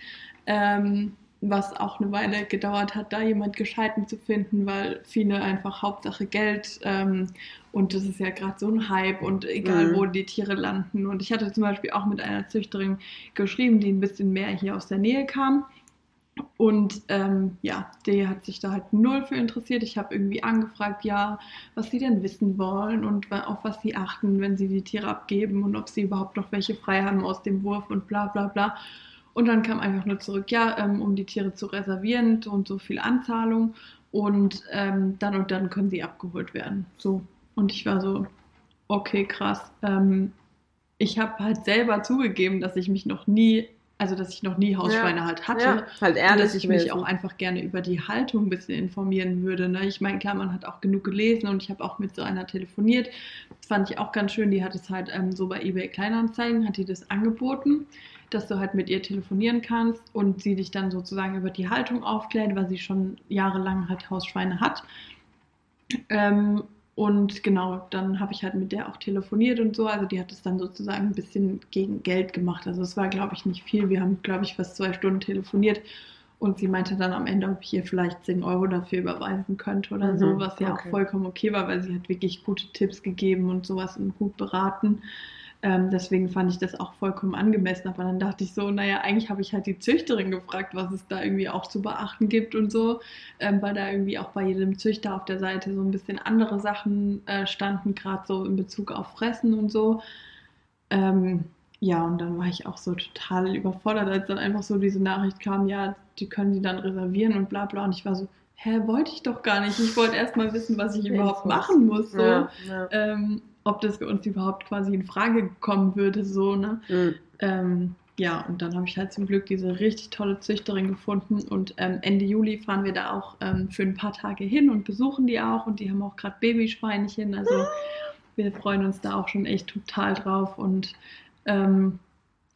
ähm, was auch eine Weile gedauert hat, da jemand Gescheiten zu finden, weil viele einfach Hauptsache Geld ähm, und das ist ja gerade so ein Hype und egal Mhm. wo die Tiere landen. Und ich hatte zum Beispiel auch mit einer Züchterin geschrieben, die ein bisschen mehr hier aus der Nähe kam. Und ähm, ja, die hat sich da halt null für interessiert. Ich habe irgendwie angefragt, ja, was sie denn wissen wollen und auf was sie achten, wenn sie die Tiere abgeben und ob sie überhaupt noch welche frei haben aus dem Wurf und bla bla bla. Und dann kam einfach nur zurück, ja, ähm, um die Tiere zu reservieren, so und so viel Anzahlung und ähm, dann und dann können sie abgeholt werden. So. Und ich war so, okay, krass. Ähm, ich habe halt selber zugegeben, dass ich mich noch nie, also dass ich noch nie Hausschweine halt hatte. ja, halt Und ehrlich dass ich mich auch einfach gerne über die Haltung ein bisschen informieren würde. Ne? Ich meine, klar, man hat auch genug gelesen und ich habe auch mit so einer telefoniert. Das fand ich auch ganz schön. Die hat es halt ähm, so bei eBay Kleinanzeigen, hat die das angeboten, dass du halt mit ihr telefonieren kannst und sie dich dann sozusagen über die Haltung aufklärt, weil sie schon jahrelang halt Hausschweine hat. Ähm, und genau, dann habe ich halt mit der auch telefoniert und so. Also die hat es dann sozusagen ein bisschen gegen Geld gemacht. Also es war, glaube ich, nicht viel. Wir haben, glaube ich, fast zwei Stunden telefoniert. Und sie meinte dann am Ende, ob ich ihr vielleicht 10 Euro dafür überweisen könnte oder Mhm, so, was ja okay. auch vollkommen okay war, weil sie hat wirklich gute Tipps gegeben und sowas und gut beraten. Ähm, deswegen fand ich das auch vollkommen angemessen. Aber dann dachte ich so, naja, eigentlich habe ich halt die Züchterin gefragt, was es da irgendwie auch zu beachten gibt und so, ähm, weil da irgendwie auch bei jedem Züchter auf der Seite so ein bisschen andere Sachen äh, standen, gerade so in Bezug auf Fressen und so. Ähm, ja, und dann war ich auch so total überfordert, als dann einfach so diese Nachricht kam, ja, die können die dann reservieren und bla bla. Und ich war so, hä, wollte ich doch gar nicht. Ich wollte erst mal wissen, was ich überhaupt machen muss. So. ja, ja. Ähm, ob das für uns überhaupt quasi in Frage kommen würde, so, ne? Mhm. Ähm, ja, und dann habe ich halt zum Glück diese richtig tolle Züchterin gefunden und ähm, Ende Juli fahren wir da auch ähm, für ein paar Tage hin und besuchen die auch und die haben auch gerade Babyschweinchen, also wir freuen uns da auch schon echt total drauf und ähm,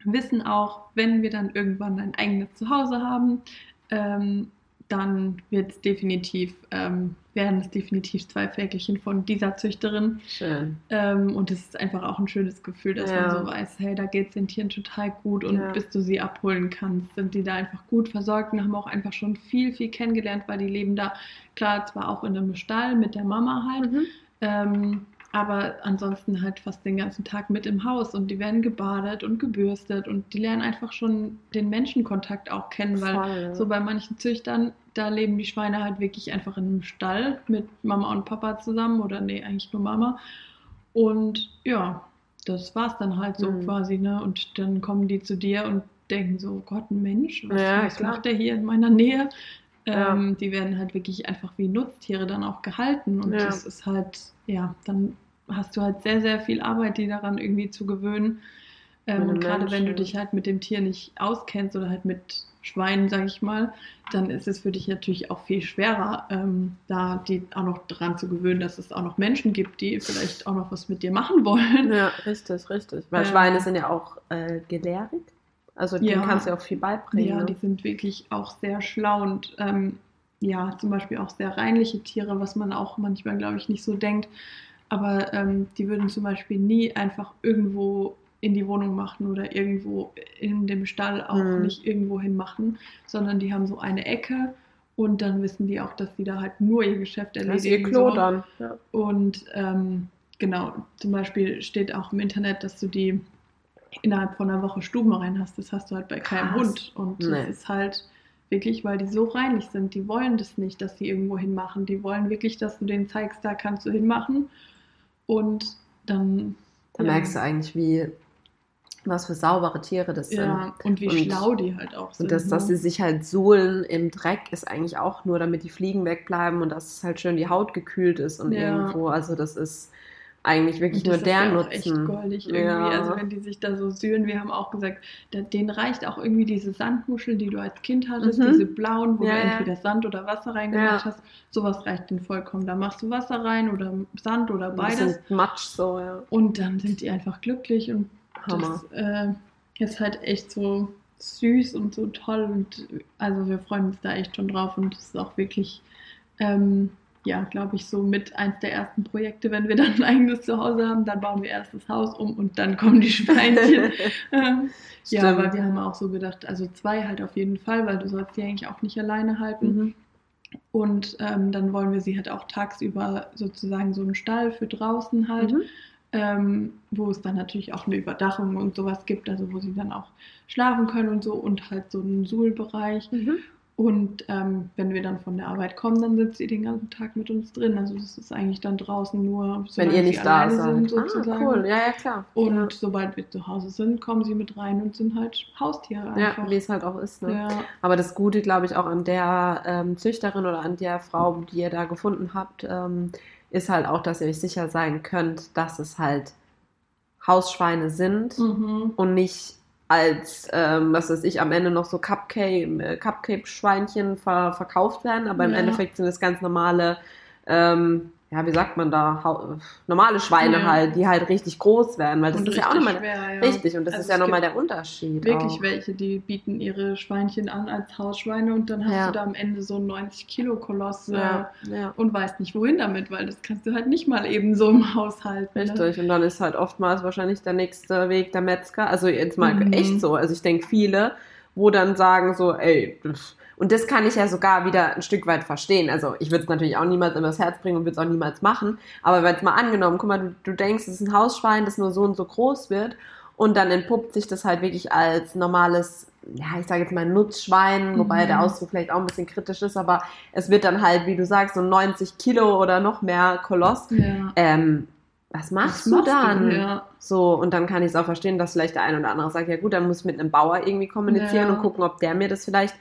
wissen auch, wenn wir dann irgendwann ein eigenes Zuhause haben, ähm, dann wird es definitiv, ähm, werden es definitiv zwei Fägelchen von dieser Züchterin. Schön. Ähm, und es ist einfach auch ein schönes Gefühl, dass Ja. man so weiß, hey, da geht es den Tieren total gut und Ja. bis du sie abholen kannst, sind die da einfach gut versorgt und haben auch einfach schon viel, viel kennengelernt, weil die leben da, klar, zwar auch in einem Stall mit der Mama halt, Mhm. ähm, aber ansonsten halt fast den ganzen Tag mit im Haus und die werden gebadet und gebürstet und die lernen einfach schon den Menschenkontakt auch kennen, weil Voll. so bei manchen Züchtern, da leben die Schweine halt wirklich einfach in einem Stall mit Mama und Papa zusammen oder nee, eigentlich nur Mama. Und ja, das war's dann halt so Mhm. quasi, ne? Und dann kommen die zu dir und denken so, oh Gott, ein Mensch, was, Ja, was macht der hier in meiner Nähe? Ja. Ähm, die werden halt wirklich einfach wie Nutztiere dann auch gehalten. Und Ja. das ist halt, ja, dann hast du halt sehr, sehr viel Arbeit, die daran irgendwie zu gewöhnen. Ähm, und gerade wenn du dich halt mit dem Tier nicht auskennst oder halt mit Schweinen, sag ich mal, dann ist es für dich natürlich auch viel schwerer, ähm, da die auch noch dran zu gewöhnen, dass es auch noch Menschen gibt, die vielleicht auch noch was mit dir machen wollen. Ja, richtig, richtig. Weil Ähm, Schweine sind ja auch äh, gelehrig. Also Ja. denen kannst du ja auch viel beibringen. Ja, ne? die sind wirklich auch sehr schlau und ähm, ja, zum Beispiel auch sehr reinliche Tiere, was man auch manchmal, glaube ich, nicht so denkt. Aber ähm, die würden zum Beispiel nie einfach irgendwo in die Wohnung machen oder irgendwo in dem Stall auch Mhm. nicht irgendwo hin machen, sondern die haben so eine Ecke und dann wissen die auch, dass sie da halt nur ihr Geschäft Das erledigen. ihr Klo so. dann. Ja. Und ähm, genau, zum Beispiel steht auch im Internet, dass du die innerhalb von einer Woche Stuben rein hast. Das hast du halt bei keinem Krass. Hund. Und Nee. das ist halt wirklich, weil die so reinlich sind. Die wollen das nicht, dass sie irgendwo hinmachen. Die wollen wirklich, dass du denen zeigst, da kannst du hinmachen. Und dann. Da ja, merkst du eigentlich, wie was für saubere Tiere das sind. Ja, und wie Und- schlau die halt auch sind. Und das, dass ne? sie sich halt suhlen im Dreck, ist eigentlich auch nur, damit die Fliegen wegbleiben und dass halt schön die Haut gekühlt ist und Ja. irgendwo. Also das ist eigentlich wirklich nur das der ist ja Nutzen. echt goldig irgendwie. Ja. Also wenn die sich da so sühlen, wir haben auch gesagt, da, denen reicht auch irgendwie diese Sandmuscheln, die du als Kind hattest, Mhm. diese blauen, wo Ja, du entweder Sand oder Wasser reingemacht hast. Sowas reicht denen vollkommen. Da machst du Wasser rein oder Sand oder beides. bisschen Matsch so, ja. Und dann sind die einfach glücklich und Hammer. das, äh, ist halt echt so süß und so toll und also wir freuen uns da echt schon drauf und es ist auch wirklich, ähm, ja, glaube ich, so mit eins der ersten Projekte, wenn wir dann ein eigenes Zuhause haben, dann bauen wir erst das Haus um und dann kommen die Schweinchen. ähm, ja, aber wir haben auch so gedacht, also zwei halt auf jeden Fall, weil du sollst die eigentlich auch nicht alleine halten. Mhm. Und ähm, dann wollen wir sie halt auch tagsüber sozusagen so einen Stall für draußen halt. Mhm ähm, wo es dann natürlich auch eine Überdachung und sowas gibt, also wo sie dann auch schlafen können und so und halt so einen Suhlbereich. Mhm. Und ähm, wenn wir dann von der Arbeit kommen, dann sitzt sie den ganzen Tag mit uns drin. Also das ist eigentlich dann draußen nur, wenn ihr nicht da seid. sozusagen. Ah, cool, ja, ja, klar. Und ja. sobald wir zu Hause sind, kommen sie mit rein und sind halt Haustiere einfach. Ja, wie es halt auch ist. Ne? Ja. Aber das Gute, glaube ich, auch an der ähm, Züchterin oder an der Frau, die ihr da gefunden habt, ähm, ist halt auch, dass ihr euch sicher sein könnt, dass es halt Hausschweine sind mhm. und nicht als, ähm, was weiß ich, am Ende noch so Cupcake-Schweinchen äh, ver verkauft werden, aber im ja. Endeffekt sind es ganz normale ähm, ja, wie sagt man da, normale Schweine ja. halt, die halt richtig groß werden, weil das und ist ja auch nochmal ja. richtig und das also ist ja nochmal der Unterschied. Wirklich auch. welche, die bieten ihre Schweinchen an als Hausschweine und dann hast ja. du da am Ende so 90 Kilo Koloss äh, und weißt nicht wohin damit, weil das kannst du halt nicht mal eben so im Haus halten. Ne? Richtig, ne? und dann ist halt oftmals wahrscheinlich der nächste Weg der Metzger, also jetzt mal mhm. echt so, also ich denke viele, wo dann sagen so, ey, pff, und das kann ich ja sogar wieder ein Stück weit verstehen. Also ich würde es natürlich auch niemals in das Herz bringen und würde es auch niemals machen. Aber wenn es mal angenommen, guck mal, du, du denkst, es ist ein Hausschwein, das nur so und so groß wird und dann entpuppt sich das halt wirklich als normales, ja, ich sage jetzt mal Nutzschwein, mhm. wobei der Ausdruck vielleicht auch ein bisschen kritisch ist, aber es wird dann halt, wie du sagst, so 90 Kilo oder noch mehr Koloss. Ja. Ähm, was machst, was du dann? Du, ja. So, und dann kann ich es auch verstehen, dass vielleicht der eine oder andere sagt, ja gut, dann muss ich mit einem Bauer irgendwie kommunizieren ja. und gucken, ob der mir das vielleicht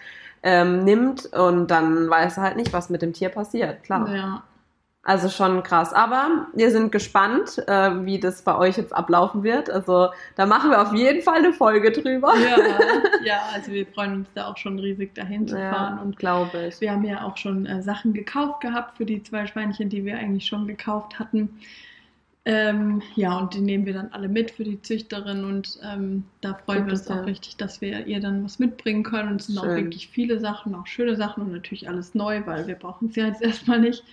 ähm, nimmt und dann weiß er halt nicht, was mit dem Tier passiert, klar. Ja. Also schon krass. Aber wir sind gespannt, äh, wie das bei euch jetzt ablaufen wird. Also da machen wir auf jeden Fall eine Folge drüber. Ja, ja also wir freuen uns da auch schon riesig dahin zu fahren. Ja, und glaube ich. Wir haben ja auch schon äh, Sachen gekauft gehabt für die zwei Schweinchen, die wir eigentlich schon gekauft hatten. Ähm, ja, und die nehmen wir dann alle mit für die Züchterin und ähm, da freuen Gibt wir uns auch richtig, dass wir ihr dann was mitbringen können. Und es sind Schön. auch wirklich viele Sachen, auch schöne Sachen und natürlich alles neu, weil wir brauchen es ja jetzt erstmal nicht.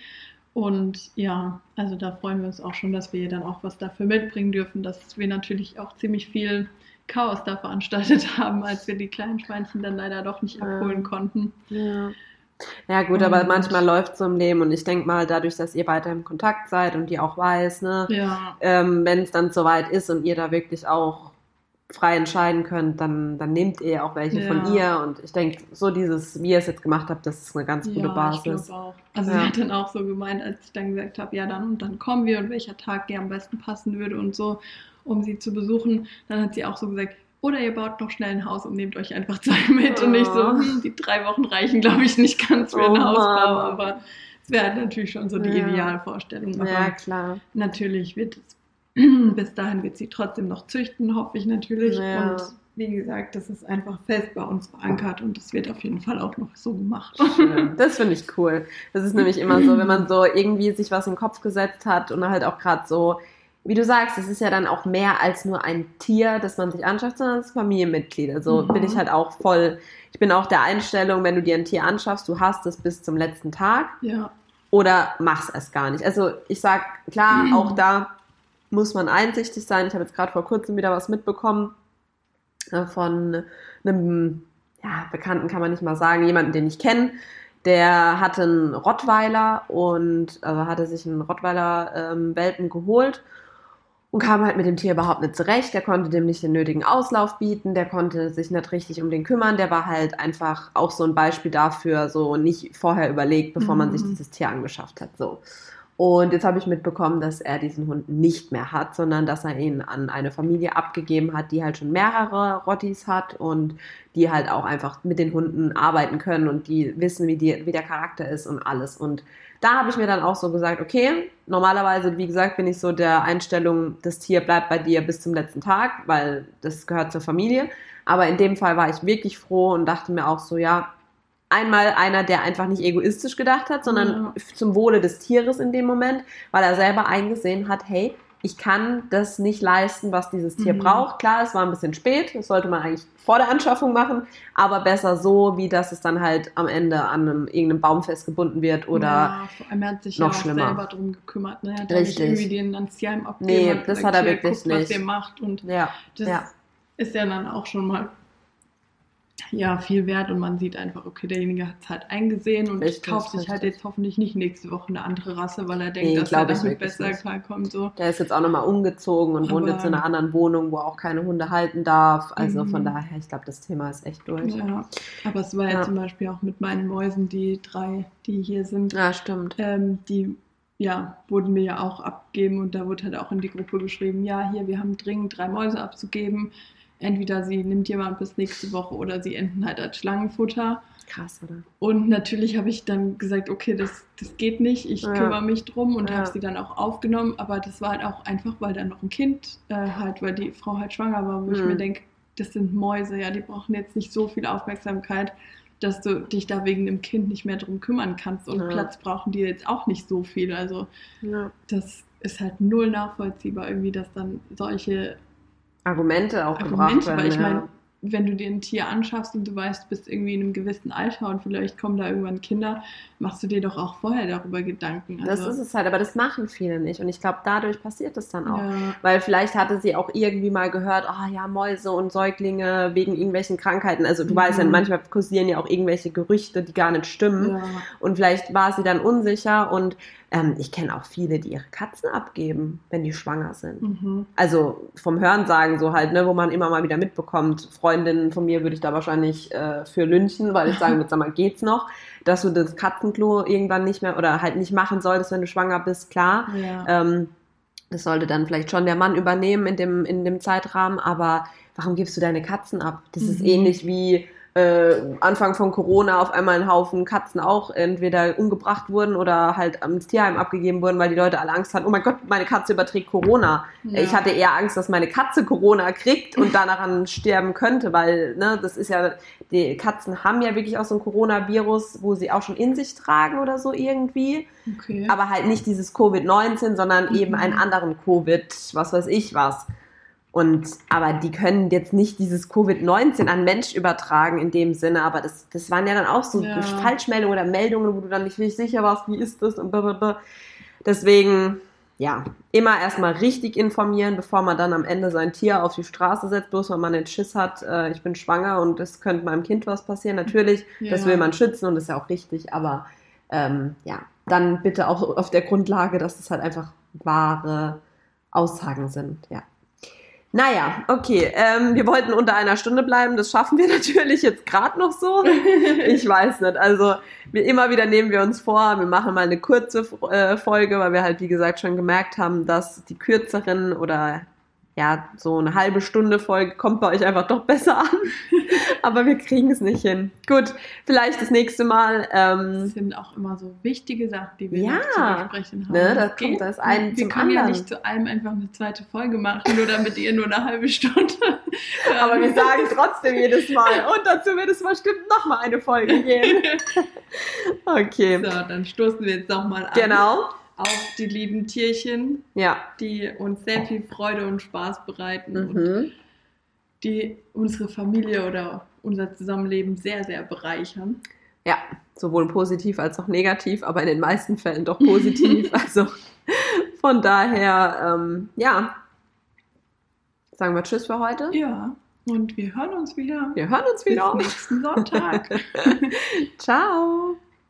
Und ja, also da freuen wir uns auch schon, dass wir ihr dann auch was dafür mitbringen dürfen, dass wir natürlich auch ziemlich viel Chaos da veranstaltet haben, als wir die kleinen Schweinchen dann leider doch nicht abholen konnten. Ja. Ja, gut, aber und manchmal läuft es so im Leben und ich denke mal, dadurch, dass ihr weiter im Kontakt seid und die auch weiß, ne, ja. ähm, wenn es dann soweit ist und ihr da wirklich auch frei entscheiden könnt, dann, dann nehmt ihr auch welche ja. von ihr und ich denke, so dieses, wie ihr es jetzt gemacht habt, das ist eine ganz gute ja, Basis. Ich auch. Also ja. sie hat dann auch so gemeint, als ich dann gesagt habe, ja dann und dann kommen wir und welcher Tag ihr am besten passen würde und so, um sie zu besuchen, dann hat sie auch so gesagt, oder ihr baut noch schnell ein Haus und nehmt euch einfach zwei mit oh. und nicht so, oh. hm, die drei Wochen reichen, glaube ich, nicht ganz für oh, Hausbau, aber es wäre natürlich schon so die ja. Idealvorstellung. Aber ja, klar. Natürlich wird es, bis dahin wird sie trotzdem noch züchten, hoffe ich natürlich. Ja. Und wie gesagt, das ist einfach fest bei uns verankert und das wird auf jeden Fall auch noch so gemacht. Schön. Das finde ich cool. Das ist nämlich immer so, wenn man so irgendwie sich was den Kopf gesetzt hat und halt auch gerade so wie du sagst, es ist ja dann auch mehr als nur ein Tier, das man sich anschafft, sondern es ist Familienmitglied. Also mhm. bin ich halt auch voll, ich bin auch der Einstellung, wenn du dir ein Tier anschaffst, du hast es bis zum letzten Tag. Ja. Oder machst es gar nicht. Also ich sag, klar, mhm. auch da muss man einsichtig sein. Ich habe jetzt gerade vor kurzem wieder was mitbekommen äh, von einem ja, Bekannten, kann man nicht mal sagen, jemanden, den ich kenne. Der hatte einen Rottweiler und also hatte sich einen Rottweiler-Welpen ähm, geholt und kam halt mit dem Tier überhaupt nicht zurecht. Der konnte dem nicht den nötigen Auslauf bieten, der konnte sich nicht richtig um den kümmern. Der war halt einfach auch so ein Beispiel dafür, so nicht vorher überlegt, bevor man sich mhm. dieses Tier angeschafft hat. So. Und jetzt habe ich mitbekommen, dass er diesen Hund nicht mehr hat, sondern dass er ihn an eine Familie abgegeben hat, die halt schon mehrere Rottis hat und die halt auch einfach mit den Hunden arbeiten können und die wissen, wie, die, wie der Charakter ist und alles. Und da habe ich mir dann auch so gesagt, okay, normalerweise, wie gesagt, bin ich so der Einstellung, das Tier bleibt bei dir bis zum letzten Tag, weil das gehört zur Familie. Aber in dem Fall war ich wirklich froh und dachte mir auch so, ja, einmal einer, der einfach nicht egoistisch gedacht hat, sondern ja. zum Wohle des Tieres in dem Moment, weil er selber eingesehen hat, hey, ich kann das nicht leisten, was dieses Tier Mhm. braucht. Klar, es war ein bisschen spät, das sollte man eigentlich vor der Anschaffung machen, aber besser so, wie dass es dann halt am Ende an einem, irgendeinem Baum festgebunden wird oder ja, vor allem er hat sich noch ja auch schlimmer. selber drum gekümmert. Ne? Er hat ja nicht Richtig. irgendwie den ans Tierheim abgegeben. Nee, das hat er wirklich guckt, was nicht. ihr macht. Und ja, das ja. ist ja dann auch schon mal ja, viel wert und man sieht einfach, okay, derjenige hat es halt eingesehen und Richtig, kauft sich halt richtig. jetzt hoffentlich nicht nächste Woche eine andere Rasse, weil er denkt, Nee, dass er damit besser nicht. klarkommt. So. Der ist jetzt auch nochmal umgezogen und wohnt Aber- jetzt in einer anderen Wohnung, wo auch keine Hunde halten darf. Also Mhm. von daher, ich glaube, das Thema ist echt durch. Ja, aber es war ja, Ja. zum Beispiel auch mit meinen Mäusen, die drei, die hier sind, Ja, stimmt. ähm, die ja, wurden mir ja auch abgegeben und da wurde halt auch in die Gruppe geschrieben, ja, hier, wir haben dringend drei Mäuse abzugeben. Entweder sie nimmt jemand bis nächste Woche oder sie enden halt als Schlangenfutter. Krass, oder? Und natürlich habe ich dann gesagt, okay, das, das geht nicht, ich Ja. kümmere mich drum und Ja. habe sie dann auch aufgenommen. Aber das war halt auch einfach, weil dann noch ein Kind äh, halt, weil die Frau halt schwanger war, wo ich Mhm. mir denke, das sind Mäuse, ja, die brauchen jetzt nicht so viel Aufmerksamkeit, dass du dich da wegen dem Kind nicht mehr drum kümmern kannst. Und Ja. Platz brauchen die jetzt auch nicht so viel. Also das ist halt null nachvollziehbar, irgendwie, dass dann solche Argumente auch gebracht Argumente, werden. weil ich ja. meine, wenn du dir ein Tier anschaffst und du weißt, du bist irgendwie in einem gewissen Alter und vielleicht kommen da irgendwann Kinder, machst du dir doch auch vorher darüber Gedanken. das Also, ist es halt, aber das machen viele nicht. Und ich glaube, dadurch passiert es dann auch. ja, Weil vielleicht hatte sie auch irgendwie mal gehört, ah ja, Mäuse und Säuglinge wegen irgendwelchen Krankheiten. Also du Mhm. weißt ja, manchmal kursieren ja auch irgendwelche Gerüchte, die gar nicht stimmen. ja, Und vielleicht war sie dann unsicher und ähm, ich kenne auch viele, die ihre Katzen abgeben, wenn die schwanger sind. mhm. Also vom Hörensagen so halt, ne, wo man immer mal wieder mitbekommt. Freundinnen von mir würde ich da wahrscheinlich äh, für lynchen, weil ich sagen würde, sag mal, geht's noch? Dass du das Katzenklo irgendwann nicht mehr oder halt nicht machen solltest, wenn du schwanger bist, klar. ja. Ähm, das sollte dann vielleicht schon der Mann übernehmen in dem, in dem Zeitrahmen, aber warum gibst du deine Katzen ab? Das ist Mhm. ähnlich wie äh, Anfang von Corona auf einmal ein Haufen Katzen auch entweder umgebracht wurden oder halt ins Tierheim abgegeben wurden, weil die Leute alle Angst hatten, oh mein Gott, meine Katze überträgt Corona. Ja. Ich hatte eher Angst, dass meine Katze Corona kriegt und dann daran sterben könnte, weil ne, das ist ja, die Katzen haben ja wirklich auch so ein Coronavirus, wo sie auch schon in sich tragen oder so irgendwie okay. aber halt nicht dieses Covid-19, sondern Mhm. eben einen anderen Covid, was weiß ich was. Und, aber die können jetzt nicht dieses Covid-19 an Mensch übertragen in dem Sinne, aber das, das waren ja dann auch so Ja. Falschmeldungen oder Meldungen, wo du dann nicht wirklich sicher warst, wie ist das und blablabla. Deswegen, ja, immer erstmal richtig informieren, bevor man dann am Ende sein Tier auf die Straße setzt, bloß weil man den Schiss hat, äh, ich bin schwanger und es könnte meinem Kind was passieren. Natürlich, das Ja. will man schützen und das ist ja auch richtig, aber ähm, ja, dann bitte auch auf der Grundlage, dass es halt einfach wahre Aussagen sind, ja. Naja, okay, ähm, wir wollten unter einer Stunde bleiben, das schaffen wir natürlich jetzt gerade noch so. Ich weiß nicht, also wir, immer wieder nehmen wir uns vor, wir machen mal eine kurze äh, Folge, weil wir halt, wie gesagt, schon gemerkt haben, dass die kürzeren oder ja, so eine halbe Stunde Folge kommt bei euch einfach doch besser an. Aber wir kriegen es nicht hin. Gut, vielleicht das nächste Mal. Ähm, Das sind auch immer so wichtige Sachen, die wir Ja. zu besprechen haben. Ne, da Das kommt das ein wir können ja anderen. nicht zu allem einfach eine zweite Folge machen, nur damit ihr nur eine halbe Stunde. Aber wir sagen trotzdem jedes Mal. Und dazu wird es bestimmt nochmal eine Folge geben. Okay. So, dann stoßen wir jetzt nochmal an Genau. Auf die lieben Tierchen, Ja. die uns sehr viel Freude und Spaß bereiten und Mhm. die unsere Familie oder unser Zusammenleben sehr, sehr bereichern. Ja, sowohl positiv als auch negativ, aber in den meisten Fällen doch positiv. also von daher, ähm, ja. Sagen wir Tschüss für heute. Ja, und wir hören uns wieder. Wir hören uns Bis wieder. nächsten Sonntag. Ciao.